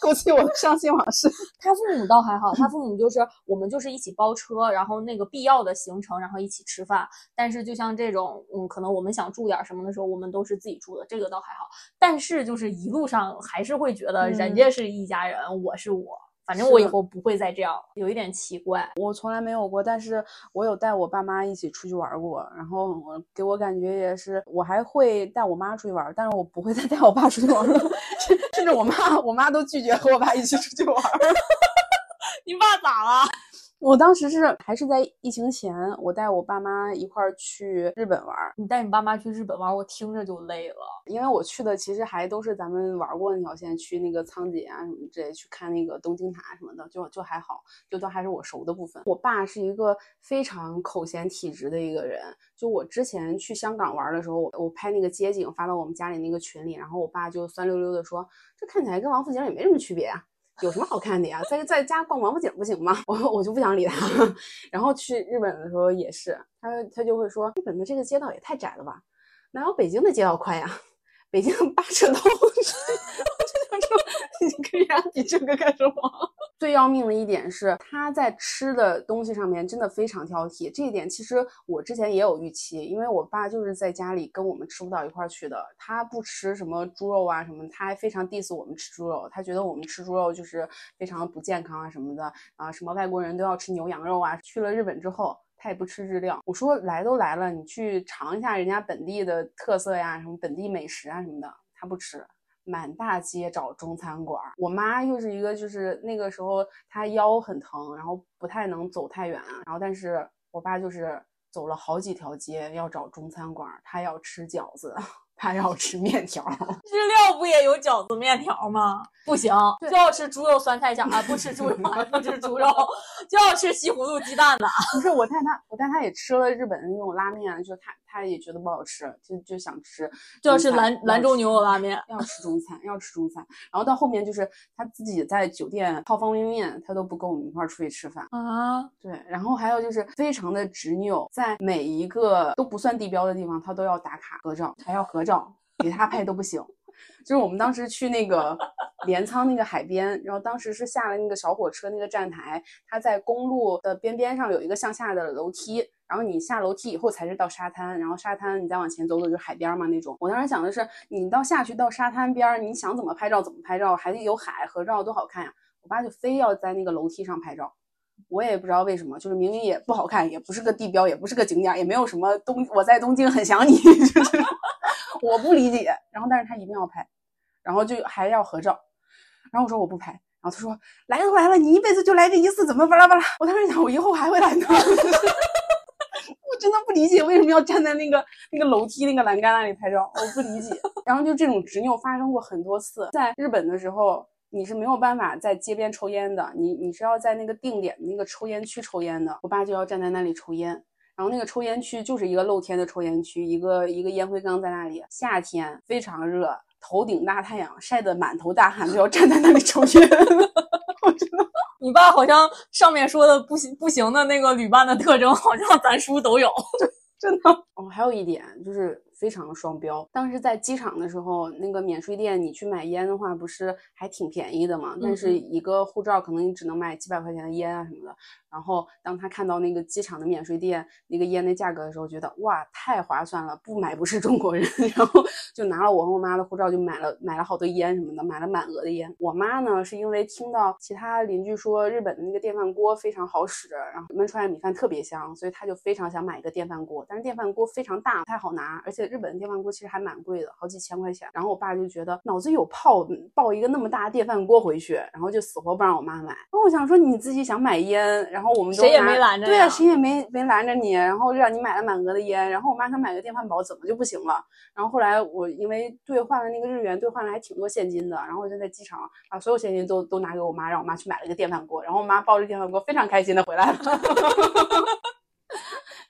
勾起 我的伤心往事。他父母倒还好，他父母就是我们就是一起包车，然后那个必要的行程，然后一起吃饭。但是就像这种，嗯，可能我们想住点什么的时候，我们都是自己住的，这个倒还好。但是就是一路上还是会觉得人家是一家人，我是我。反正我以后不会再这样，有一点奇怪。我从来没有过，但是我有带我爸妈一起出去玩过，然后我给我感觉也是，我还会带我妈出去玩，但是我不会再带我爸出去玩了，甚至我妈，我妈都拒绝和我爸一起出去玩。你爸咋了？我当时是还是在疫情前，我带我爸妈一块儿去日本玩。你带你爸妈去日本玩，我听着就累了。因为我去的其实还都是咱们玩过那条线，去那个仓井啊什么之类，去看那个东京塔什么的，就就还好，就都还是我熟的部分。我爸是一个非常口嫌体直的一个人。就我之前去香港玩的时候，我我拍那个街景发到我们家里那个群里，然后我爸就酸溜溜的说：“这看起来跟王府井也没什么区别啊。”有什么好看的呀？在在家逛王府井不行吗？我我就不想理他。然后去日本的时候也是，他他就会说，日本的这个街道也太窄了吧？哪有北京的街道宽呀？北京八车道。我就想说，你可以啊，你这个干什么？最要命的一点是，他在吃的东西上面真的非常挑剔。这一点其实我之前也有预期，因为我爸就是在家里跟我们吃不到一块儿去的。他不吃什么猪肉啊什么，他还非常 diss 我们吃猪肉。他觉得我们吃猪肉就是非常不健康啊什么的啊，什么外国人都要吃牛羊肉啊。去了日本之后，他也不吃日料。我说来都来了，你去尝一下人家本地的特色呀，什么本地美食啊什么的，他不吃。满大街找中餐馆，我妈又是一个，就是那个时候她腰很疼，然后不太能走太远，然后但是我爸就是走了好几条街要找中餐馆，他要吃饺子。他要吃面条，日料不也有饺子面条吗？不行，就要吃猪肉酸菜馅啊！不吃猪肉，不吃猪肉，就要吃西葫芦鸡蛋的。不是我带他，我带他也吃了日本的那种拉面，就他他也觉得不好吃，就就想吃，就要吃兰兰州牛肉拉面，要吃中餐，要吃中餐。然后到后面就是他自己在酒店泡方便面，他都不跟我们一块儿出去吃饭啊。对，然后还有就是非常的执拗，在每一个都不算地标的地方，他都要打卡合照，还要合照。给他拍都不行，就是我们当时去那个镰仓那个海边，然后当时是下了那个小火车那个站台，它在公路的边边上有一个向下的楼梯，然后你下楼梯以后才是到沙滩，然后沙滩你再往前走走就是海边嘛那种。我当时想的是，你到下去到沙滩边，你想怎么拍照怎么拍照，还得有海合照多好看呀。我爸就非要在那个楼梯上拍照。我也不知道为什么，就是明明也不好看，也不是个地标，也不是个景点，也没有什么东。我在东京很想你，就是我不理解。然后，但是他一定要拍，然后就还要合照。然后我说我不拍。然后他说来都来了，你一辈子就来这一次，怎么巴拉巴拉？我当时想，我以后还会来呢。我真的不理解为什么要站在那个那个楼梯那个栏杆那里拍照，我不理解。然后就这种执拗发生过很多次，在日本的时候。你是没有办法在街边抽烟的，你你是要在那个定点的那个抽烟区抽烟的。我爸就要站在那里抽烟，然后那个抽烟区就是一个露天的抽烟区，一个一个烟灰缸在那里。夏天非常热，头顶大太阳，晒得满头大汗，都要站在那里抽烟。我真的，你爸好像上面说的不行不行的那个旅伴的特征，好像咱叔都有，真的。哦，还有一点就是。非常双标。当时在机场的时候，那个免税店，你去买烟的话，不是还挺便宜的嘛？但是一个护照可能你只能买几百块钱的烟啊什么的。然后当他看到那个机场的免税店那个烟的价格的时候，觉得哇，太划算了，不买不是中国人。然后就拿了我和我妈的护照，就买了买了好多烟什么的，买了满额的烟。我妈呢，是因为听到其他邻居说日本的那个电饭锅非常好使，然后焖出来米饭特别香，所以她就非常想买一个电饭锅。但是电饭锅非常大，不太好拿，而且。日本的电饭锅其实还蛮贵的，好几千块钱。然后我爸就觉得脑子有泡，抱一个那么大的电饭锅回去，然后就死活不让我妈买。然后我想说你自己想买烟，然后我们谁也没拦着，对啊，谁也没没拦着你，然后让你买了满额的烟。然后我妈想买个电饭煲，怎么就不行了？然后后来我因为兑换了那个日元，兑换了还挺多现金的，然后我就在机场把所有现金都都拿给我妈，让我妈去买了一个电饭锅。然后我妈抱着电饭锅非常开心的回来了。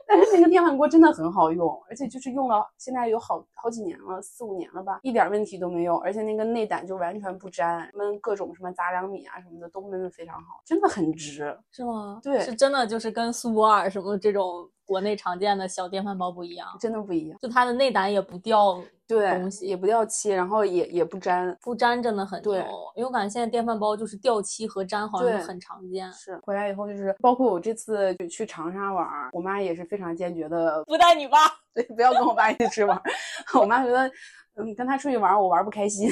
但是那个电饭锅真的很好用，而且就是用了，现在有好好几年了，四五年了吧，一点问题都没有。而且那个内胆就完全不粘，焖各种什么杂粮米啊什么的都焖的非常好，真的很值，是吗？对，是真的就是跟苏泊尔什么这种国内常见的小电饭煲不一样，真的不一样，就它的内胆也不掉。对，东西也不掉漆，然后也也不粘，不粘真的很牛。因为我感觉现在电饭煲就是掉漆和粘好像很常见。是回来以后就是，包括我这次就去长沙玩，我妈也是非常坚决的不带你爸，对，不要跟我爸一起吃玩。我妈觉得，嗯，跟他出去玩我玩不开心。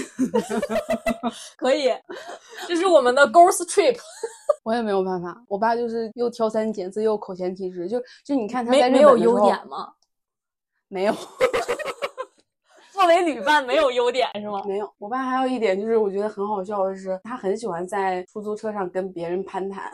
可以，这是我们的 girls trip。我也没有办法，我爸就是又挑三拣四又口嫌体直，就就你看他在没有优点吗？没有。作为旅伴没有优点是吗？没有，我爸还有一点就是我觉得很好笑的是，他很喜欢在出租车上跟别人攀谈，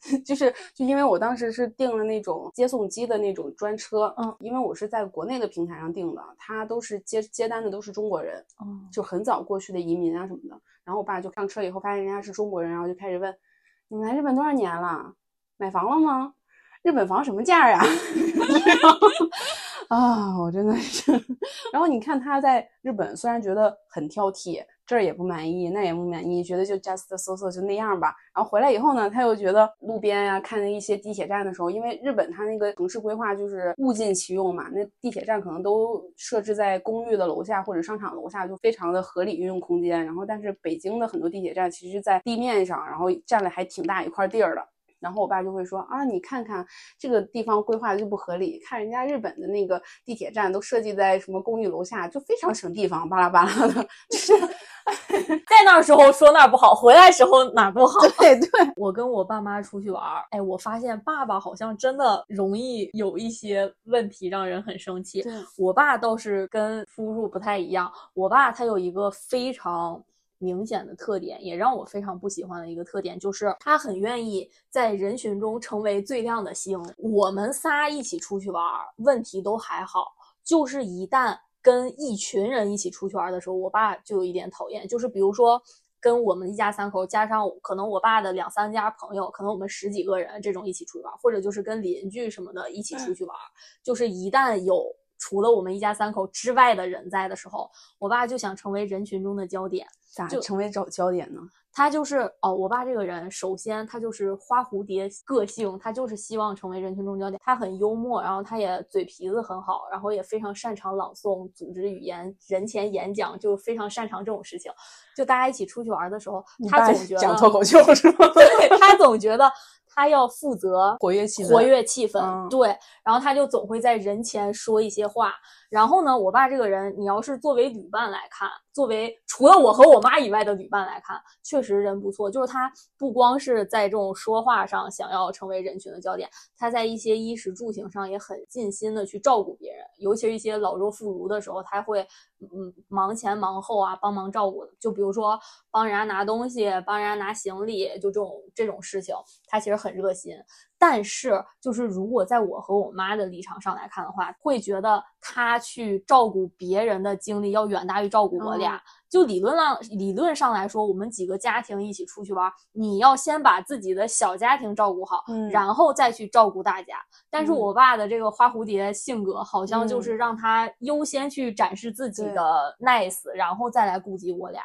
就是就因为我当时是订了那种接送机的那种专车，嗯，因为我是在国内的平台上订的，他都是接接单的都是中国人，嗯，就很早过去的移民啊什么的。然后我爸就上车以后发现人家是中国人，然后就开始问：“你们来日本多少年了？买房了吗？日本房什么价呀？” 啊，我真的是。然后你看他在日本，虽然觉得很挑剔，这儿也不满意，那也不满意，觉得就 just so so 就那样吧。然后回来以后呢，他又觉得路边呀，看那一些地铁站的时候，因为日本它那个城市规划就是物尽其用嘛，那地铁站可能都设置在公寓的楼下或者商场楼下，就非常的合理运用空间。然后，但是北京的很多地铁站其实在地面上，然后占了还挺大一块地儿的。然后我爸就会说啊，你看看这个地方规划的就不合理，看人家日本的那个地铁站都设计在什么公寓楼下，就非常省地方，巴拉巴拉的，就是 在那儿时候说那儿不好，回来时候哪儿不好。对对，我跟我爸妈出去玩儿，哎，我发现爸爸好像真的容易有一些问题，让人很生气。我爸倒是跟叔叔不太一样，我爸他有一个非常。明显的特点，也让我非常不喜欢的一个特点，就是他很愿意在人群中成为最亮的星。我们仨一起出去玩，问题都还好，就是一旦跟一群人一起出去玩的时候，我爸就有一点讨厌。就是比如说，跟我们一家三口，加上可能我爸的两三家朋友，可能我们十几个人这种一起出去玩，或者就是跟邻居什么的一起出去玩，就是一旦有。除了我们一家三口之外的人在的时候，我爸就想成为人群中的焦点。咋就成为找焦点呢？他就是哦，我爸这个人，首先他就是花蝴蝶个性，他就是希望成为人群中焦点。他很幽默，然后他也嘴皮子很好，然后也非常擅长朗诵、组织语言、人前演讲，就非常擅长这种事情。就大家一起出去玩的时候，他总觉得讲脱口秀是吗？对他总觉得。他要负责活跃气氛，活跃气氛，对。然后他就总会在人前说一些话。然后呢，我爸这个人，你要是作为旅伴来看，作为除了我和我妈以外的旅伴来看，确实人不错。就是他不光是在这种说话上想要成为人群的焦点，他在一些衣食住行上也很尽心的去照顾别人，尤其是一些老弱妇孺的时候，他会嗯忙前忙后啊，帮忙照顾。就比如说帮人家拿东西，帮人家拿行李，就这种这种事情，他其实很热心。但是，就是如果在我和我妈的立场上来看的话，会觉得他去照顾别人的精力要远大于照顾我俩。就理论上理论上来说，我们几个家庭一起出去玩，你要先把自己的小家庭照顾好，然后再去照顾大家。但是我爸的这个花蝴蝶性格，好像就是让他优先去展示自己的 nice，然后再来顾及我俩。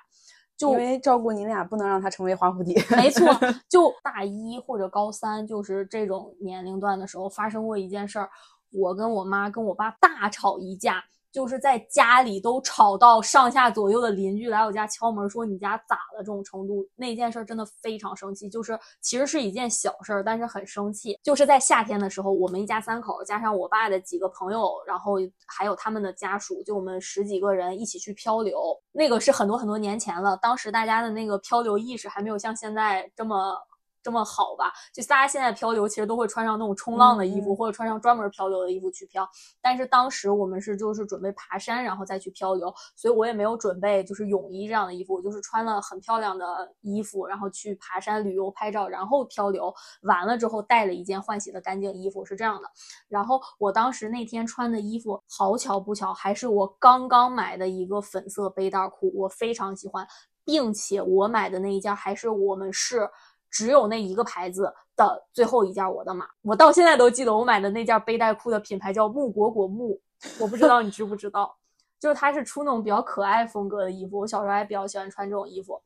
就因为照顾你俩，不能让他成为花蝴蝶。没错，就大一或者高三，就是这种年龄段的时候，发生过一件事儿，我跟我妈跟我爸大吵一架。就是在家里都吵到上下左右的邻居来我家敲门说你家咋了这种程度，那件事真的非常生气。就是其实是一件小事儿，但是很生气。就是在夏天的时候，我们一家三口加上我爸的几个朋友，然后还有他们的家属，就我们十几个人一起去漂流。那个是很多很多年前了，当时大家的那个漂流意识还没有像现在这么。这么好吧？就大家现在漂流，其实都会穿上那种冲浪的衣服，或者穿上专门漂流的衣服去漂。但是当时我们是就是准备爬山，然后再去漂流，所以我也没有准备就是泳衣这样的衣服，我就是穿了很漂亮的衣服，然后去爬山旅游拍照，然后漂流完了之后带了一件换洗的干净衣服，是这样的。然后我当时那天穿的衣服，好巧不巧，还是我刚刚买的一个粉色背带裤，我非常喜欢，并且我买的那一件还是我们是。只有那一个牌子的最后一件我的码，我到现在都记得我买的那件背带裤的品牌叫木果果木，我不知道你知不知道，就是它是出那种比较可爱风格的衣服，我小时候还比较喜欢穿这种衣服，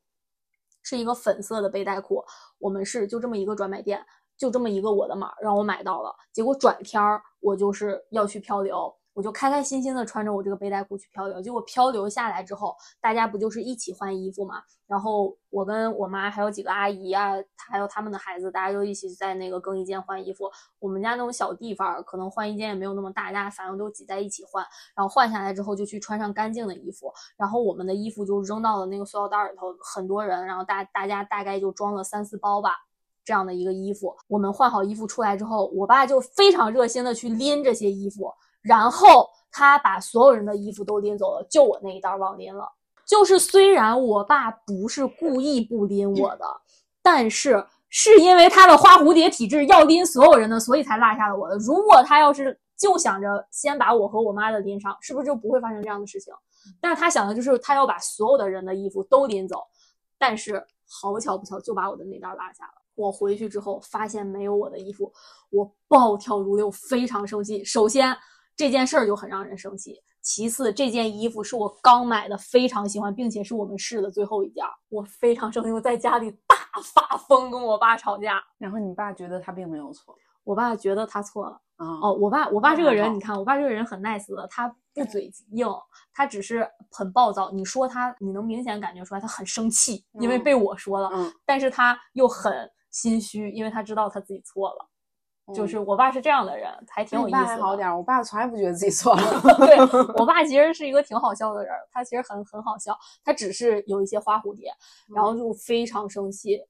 是一个粉色的背带裤，我们是就这么一个专卖店，就这么一个我的码让我买到了，结果转天儿我就是要去漂流。我就开开心心的穿着我这个背带裤去漂流，结果漂流下来之后，大家不就是一起换衣服嘛？然后我跟我妈还有几个阿姨啊，还有他们的孩子，大家就一起在那个更衣间换衣服。我们家那种小地方，可能换衣间也没有那么大，大家反正都挤在一起换。然后换下来之后，就去穿上干净的衣服，然后我们的衣服就扔到了那个塑料袋里头。很多人，然后大大家大概就装了三四包吧，这样的一个衣服。我们换好衣服出来之后，我爸就非常热心的去拎这些衣服。然后他把所有人的衣服都拎走了，就我那一袋忘拎了。就是虽然我爸不是故意不拎我的，但是是因为他的花蝴蝶体质要拎所有人的，所以才落下了我的。如果他要是就想着先把我和我妈的拎上，是不是就不会发生这样的事情？但是他想的就是他要把所有的人的衣服都拎走，但是好巧不巧就把我的那袋落下了。我回去之后发现没有我的衣服，我暴跳如雷，非常生气。首先。这件事儿就很让人生气。其次，这件衣服是我刚买的，非常喜欢，并且是我们试的最后一件，我非常生气，我在家里大发疯，跟我爸吵架。然后你爸觉得他并没有错，我爸觉得他错了。啊哦，我爸，我爸这个人，你看，我爸这个人很 nice 的，他不嘴硬，他只是很暴躁。你说他，你能明显感觉出来他很生气，因为嗯被我说了，嗯，但是他又很心虚，因为他知道他自己错了。就嗯是我爸是这样的人，还挺有意思的。还好点儿，我爸从来不觉得自己错了。对我爸其实是一个挺好笑的人，他其实很很好笑，他只是有一些花蝴蝶，然后就非常生气，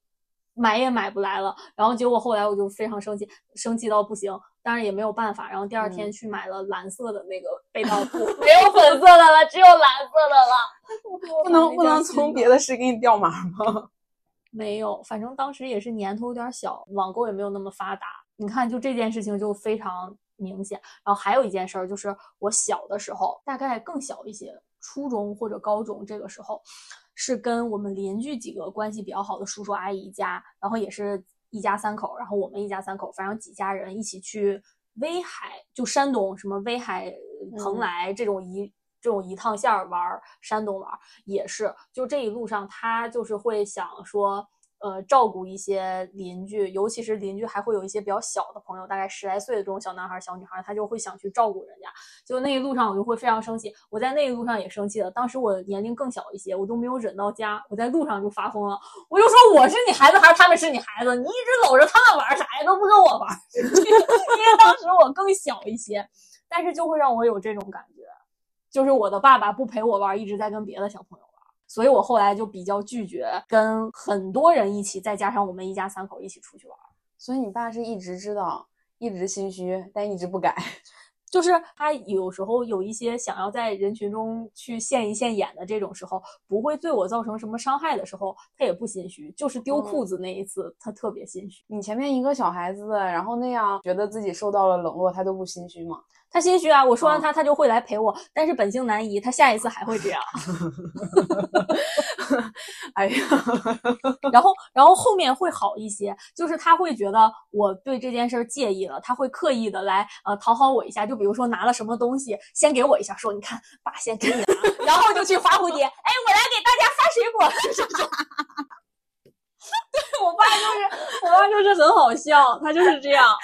买也买不来了。然后结果后来我就非常生气，生气到不行，当然也没有办法。然后第二天嗯去买了蓝色的那个被套裤，没有粉色的了，只有蓝色的了。不能不能从别的的事给你调码吗？没有，反正当时也是年头有点小，网购也没有那么发达。你看，就这件事情就非常明显。然后还有一件事儿，就是我小的时候，大概更小一些，初中或者高中这个时候，是跟我们邻居几个关系比较好的叔叔阿姨家，然后也是一家三口，然后我们一家三口，反正几家人一起去威海，就山东什么威海、蓬嗯莱这种一。这种一趟线儿玩儿，山东玩儿也是，就这一路上他就是会想说，呃，照顾一些邻居，尤其是邻居还会有一些比较小的朋友，大概十来岁的这种小男孩、小女孩，他就会想去照顾人家。就那一路上我就会非常生气，我在那一路上也生气了。当时我年龄更小一些，我都没有忍到家，我在路上就发疯了，我就说我是你孩子还是他们是你孩子？你一直搂着他们玩啥呀，都不跟我玩。因为当时我更小一些，但是就会让我有这种感觉，就是我的爸爸不陪我玩，一直在跟别的小朋友。所以我后来就比较拒绝跟很多人一起，再加上我们一家三口一起出去玩儿。所以你爸是一直知道，一直心虚，但一直不改。就是他有时候有一些想要在人群中去现一现眼的这种时候，不会对我造成什么伤害的时候，他也不心虚。就是丢裤子那一次，他特别心虚。你前面一个小孩子，然后那样觉得自己受到了冷落，他都不心虚吗？他心虚啊！我说完嗯他，他就会来陪我，但是本性难移，他下一次还会这样。哎呀，然后，然后后面会好一些，就是他会觉得我对这件事儿介意了，他会刻意的来呃讨好我一下，就比如说拿了什么东西，先给我一下，说你看，爸先给你拿，然后就去花蝴蝶，哎，我来给大家发水果。对我爸就是，我爸就是很好笑，他就是这样，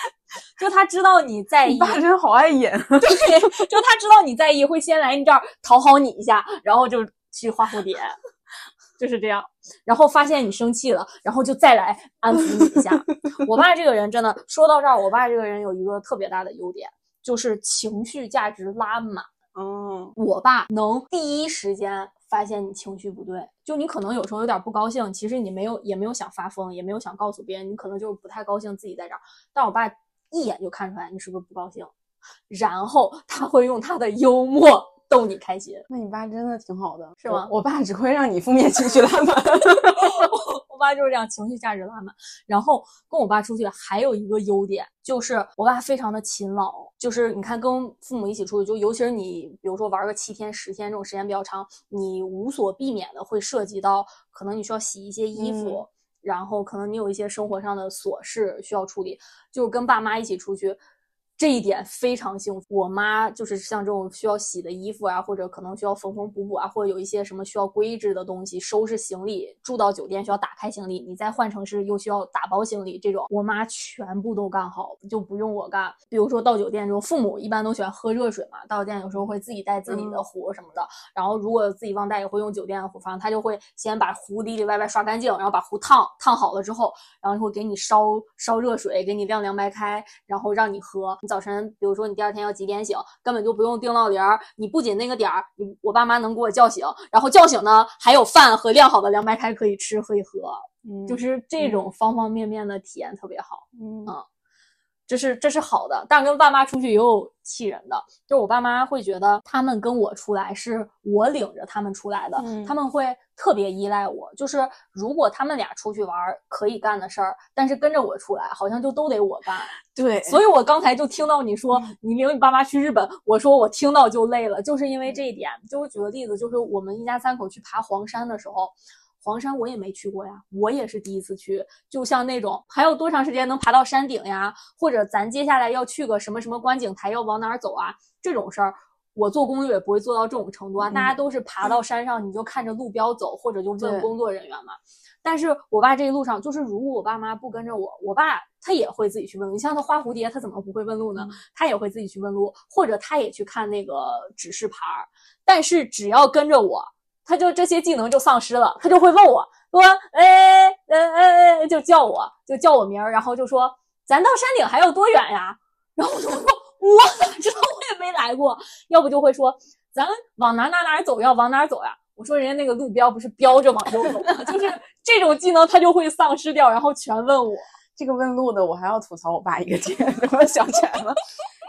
就他知道你在意你，爸真好爱演。对，就他知道你在意，会先来你这儿讨好你一下，然后就去画蝴蝶，就是这样。然后发现你生气了，然后就再来安抚你一下。我爸这个人真的，说到这儿，我爸这个人有一个特别大的优点，就是情绪价值拉满。嗯，我爸能第一时间发现你情绪不对，就你可能有时候有点不高兴，其实你没有也没有想发疯，也没有想告诉别人，你可能就是不太高兴自己在这儿。但我爸一眼就看出来你是不是不高兴，然后他会用他的幽默逗你开心。那你爸真的挺好的，是吗我我爸只会让你负面情绪拉满。我爸就是这样，情绪价值拉满。然后跟我爸出去还有一个优点，就是我爸非常的勤劳。就是你看，跟父母一起出去，就尤其是你，比如说玩个七天、十天这种时间比较长，你无所避免的会涉及到，可能你需要洗一些衣服，嗯然后可能你有一些生活上的琐事需要处理，就是跟爸妈一起出去。这一点非常幸福。我妈就是像这种需要洗的衣服啊，或者可能需要缝缝补补啊，或者有一些什么需要规制的东西，收拾行李，住到酒店需要打开行李，你再换城市又需要打包行李，这种我妈全部都干好，就不用我干。比如说到酒店之后，父母一般都喜欢喝热水嘛，到酒店有时候会自己带自己的嗯壶什么的，然后如果自己忘带，也会用酒店的壶，反正他就会先把壶里里外外刷干净，然后把壶烫烫好了之后，然后会给你烧烧热水，给你晾凉白开，然后让你喝。你早晨，比如说你第二天要几点醒，根本就不用定闹铃儿，你不仅那个点儿，你我爸妈能给我叫醒，然后叫醒呢还有饭和晾好的凉白开可以吃可以喝，嗯就是这种方方面面的体验特别好。嗯啊这是这是好的，但是跟爸妈出去也有气人的，就是我爸妈会觉得他们跟我出来是我领着他们出来的，嗯他们会特别依赖我。就是如果他们俩出去玩儿可以干的事儿，但是跟着我出来，好像就都得我干。对，所以我刚才就听到你说你领你爸妈去日本，我说我听到就累了，就是因为这一点。就我举个例子，就是我们一家三口去爬黄山的时候，黄山我也没去过呀，我也是第一次去。就像那种还有多长时间能爬到山顶呀，或者咱接下来要去个什么什么观景台，要往哪儿走啊？这种事儿，我做攻略也不会做到这种程度啊。大家都是爬到山上，你就看着路标走，或者就问工作人员嘛。但是我爸这一路上，就是如果我爸妈不跟着我，我爸他也会自己去问路。你像他花蝴蝶，他怎么不会问路呢？他也会自己去问路，或者他也去看那个指示牌儿。但是只要跟着我。他就这些技能就丧失了，他就会问我说：“哎，哎哎哎，就叫我，就叫我名儿，然后就说咱到山顶还有多远呀？” 然后我就说：“我咋知道？我也没来过。”要不就会说：“咱往哪哪哪走？要往哪走呀？”我说：“人家那个路标不是标着往右走吗？” 就是这种技能他就会丧失掉，然后全问我。这个问路的，我还要吐槽我爸一个点，我想起来了。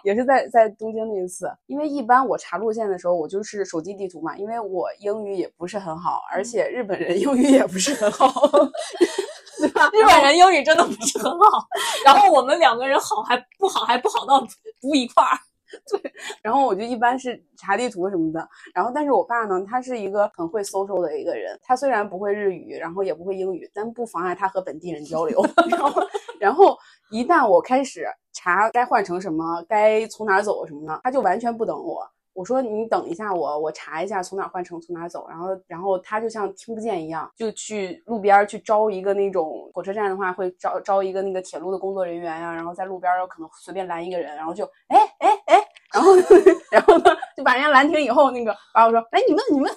也是在在东京那一次，因为一般我查路线的时候，我就是手机地图嘛，因为我英语也不是很好，而且日本人英语也不是很好，对吧？日本人英语真的不是很好，然后我们两个人好还不好，还不好到不一块儿。对，然后我就一般是查地图什么的，然后但是我爸呢，他是一个很会搜索的一个人，他虽然不会日语，然后也不会英语，但不妨碍他和本地人交流。然后，然后一旦我开始查该换成什么，该从哪走什么的，他就完全不等我。我说你等一下我，我查一下从哪换乘，从哪走。然后，然后他就像听不见一样，就去路边去招一个那种火车站的话会招招一个那个铁路的工作人员呀，然后在路边可能随便拦一个人，然后就哎哎哎，然后 然后呢就把人家拦停以后，那个然后说哎你问你问，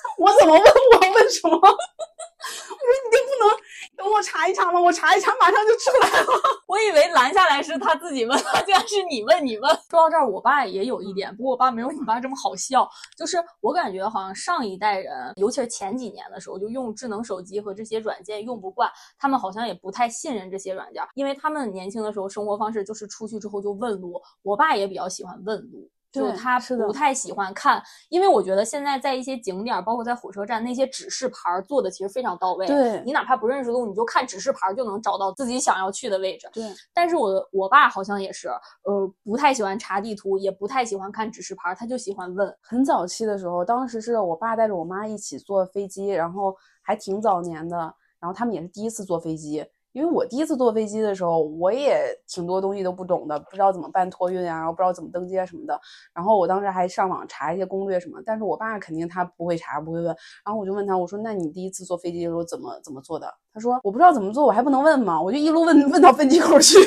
我怎么问我问什么？我说你就不能等我查一查吗？我查一查马上就出来了。我以为拦下来是他自己问，竟然是你问你问。说到这儿，我爸也有一点，不过我爸没有你爸这么好笑。就是我感觉好像上一代人，尤其是前几年的时候，就用智能手机和这些软件用不惯，他们好像也不太信任这些软件，因为他们年轻的时候生活方式就是出去之后就问路。我爸也比较喜欢问路。就他不太喜欢看，因为我觉得现在在一些景点，包括在火车站，那些指示牌做的其实非常到位。对，你哪怕不认识路，你就看指示牌就能找到自己想要去的位置。对，但是我我爸好像也是，呃，不太喜欢查地图，也不太喜欢看指示牌，他就喜欢问。很早期的时候，当时是我爸带着我妈一起坐飞机，然后还挺早年的，然后他们也是第一次坐飞机。因为我第一次坐飞机的时候，我也挺多东西都不懂的，不知道怎么办托运啊，然后不知道怎么登机啊什么的。然后我当时还上网查一些攻略什么，但是我爸肯定他不会查，不会问。然后我就问他，我说：“那你第一次坐飞机的时候怎么怎么做的？”他说：“我不知道怎么做，我还不能问吗？我就一路问问到分机口去。”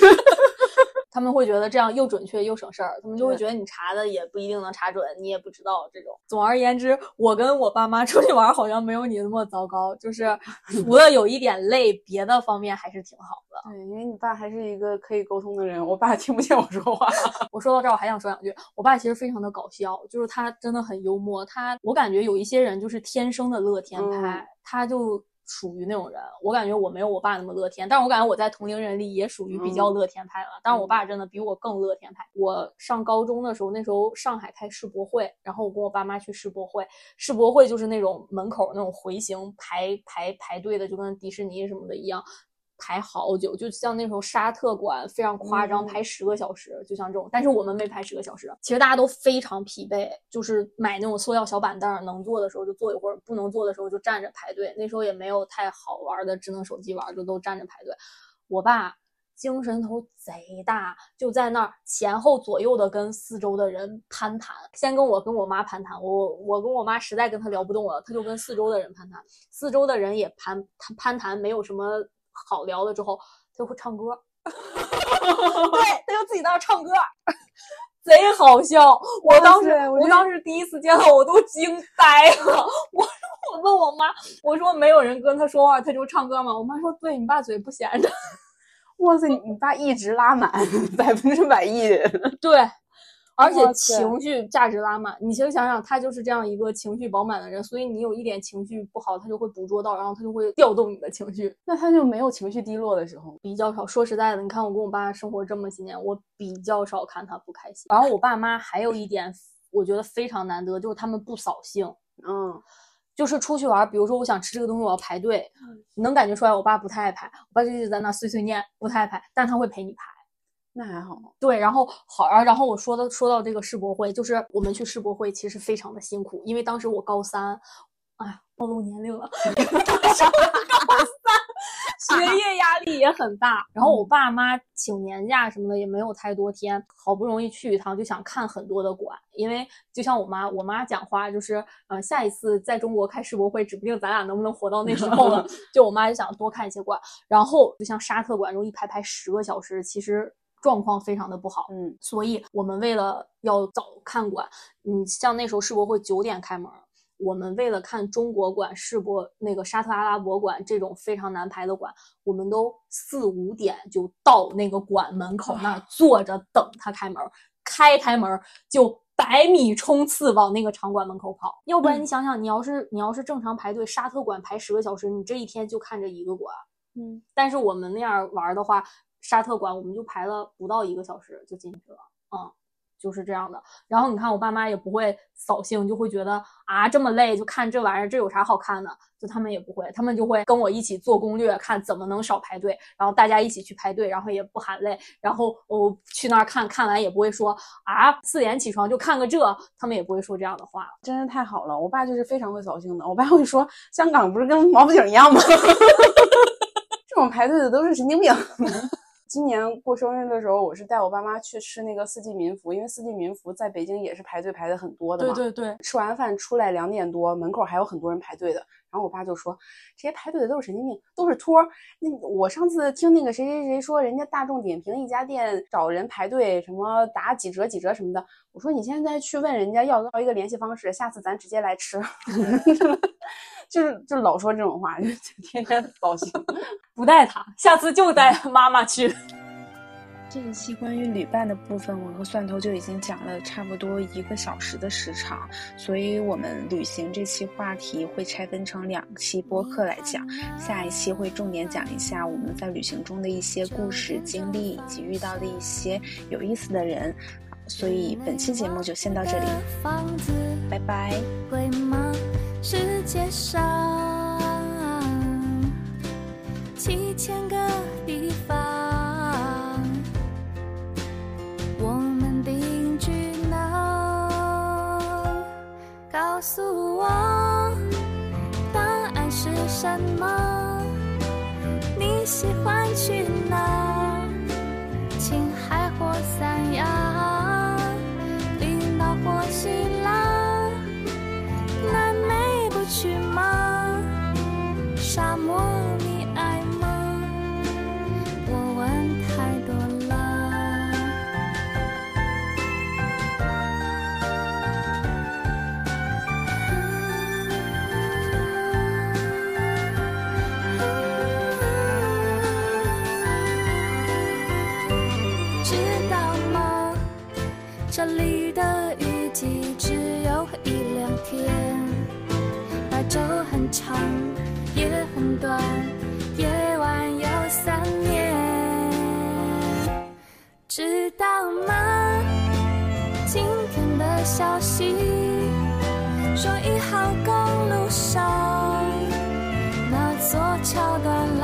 他们会觉得这样又准确又省事儿，他们就会觉得你查的也不一定能查准，你也不知道这种。总而言之，我跟我爸妈 出去玩好像没有你那么糟糕，就是 除了有一点累，别的方面还是挺好的。对，因为你爸还是一个可以沟通的人，我爸听不见我说话。我说到这儿，我还想说两句。我爸其实非常的搞笑，就是他真的很幽默。他，我感觉有一些人就是天生的乐天派，他就。属于那种人，我感觉我没有我爸那么乐天，但是我感觉我在同龄人里也属于比较乐天派了。但是我爸真的比我更乐天派。我上高中的时候，那时候上海开世博会，然后我跟我爸妈去世博会。世博会就是那种门口那种回形排排排队的，就跟迪士尼什么的一样。排好久，就像那时候沙特馆非常夸张，排十个小时，就像这种。但是我们没排十个小时，其实大家都非常疲惫，就是买那种塑料小板凳，能坐的时候就坐一会儿，不能坐的时候就站着排队。那时候也没有太好玩的智能手机玩，就都站着排队。我爸精神头贼大，就在那儿前后左右的跟四周的人攀谈，先跟我跟我妈攀谈，我我跟我妈实在跟他聊不动了，他就跟四周的人攀谈，四周的人也攀攀攀谈，没有什么。好聊了之后，他就会唱歌，对，他就自己在那唱歌，贼好笑。我当时，我当时第一次见到，我都惊呆了。我我问我妈，我说没有人跟他说话，他就唱歌嘛？我妈说，对你爸嘴不闲着。哇塞，你爸一直拉满，百分之百艺人。对。而且情绪价值拉满，你其实想想，他就是这样一个情绪饱满的人，所以你有一点情绪不好，他就会捕捉到，然后他就会调动你的情绪。那他就没有情绪低落的时候，比较少。说实在的，你看我跟我爸生活这么些年，我比较少看他不开心。然后我爸妈还有一点，我觉得非常难得，就是他们不扫兴。嗯，就是出去玩，比如说我想吃这个东西，我要排队，能感觉出来，我爸不太爱排，我爸就一直在那碎碎念，不太爱排，但他会陪你排。那还好，对，然后好啊，然后我说的说到这个世博会，就是我们去世博会其实非常的辛苦，因为当时我高三，哎呀，暴露年龄了，高三，学业压力也很大。然后我爸妈请年假什么的也没有太多天，好不容易去一趟，就想看很多的馆。因为就像我妈，我妈讲话就是，呃，下一次在中国开世博会，指不定咱俩能不能活到那时候了。就我妈就想多看一些馆。然后就像沙特馆，这种一排排十个小时，其实。状况非常的不好，嗯，所以我们为了要早看馆，嗯，像那时候世博会九点开门，我们为了看中国馆、世博那个沙特阿拉伯馆这种非常难排的馆，我们都四五点就到那个馆门口那儿坐着等他开门，开开门就百米冲刺往那个场馆门口跑，要不然你想想，你要是你要是正常排队，沙特馆排十个小时，你这一天就看这一个馆，嗯，但是我们那样玩的话。沙特馆我们就排了不到一个小时就进去了，嗯，就是这样的。然后你看我爸妈也不会扫兴，就会觉得啊这么累就看这玩意儿，这有啥好看的？就他们也不会，他们就会跟我一起做攻略，看怎么能少排队，然后大家一起去排队，然后也不喊累。然后我去那儿看看完也不会说啊四点起床就看个这，他们也不会说这样的话。真是太好了，我爸就是非常会扫兴的。我爸会说香港不是跟毛不警一样吗？这种排队的都是神经病。今年过生日的时候，我是带我爸妈去吃那个四季民福，因为四季民福在北京也是排队排的很多的嘛。对对对。吃完饭出来两点多，门口还有很多人排队的。然后我爸就说：“这些排队的都是神经病，都是托。”那我上次听那个谁谁谁说，人家大众点评一家店找人排队，什么打几折几折什么的。我说：“你现在去问人家要要一个联系方式，下次咱直接来吃。”就是就老说这种话，就天天 高兴。不带他，下次就带妈妈去。这一期关于旅伴的部分，我和蒜头就已经讲了差不多一个小时的时长，所以我们旅行这期话题会拆分成两期播客来讲。下一期会重点讲一下我们在旅行中的一些故事经历，以及遇到的一些有意思的人。所以本期节目就先到这里，拜拜。世界上七千个地方，我们定居哪？告诉我答案是什么？你喜欢去哪？青海或三亚，长，也很短，夜晚有三年。知道吗？今天的消息说一号公路上那座桥断了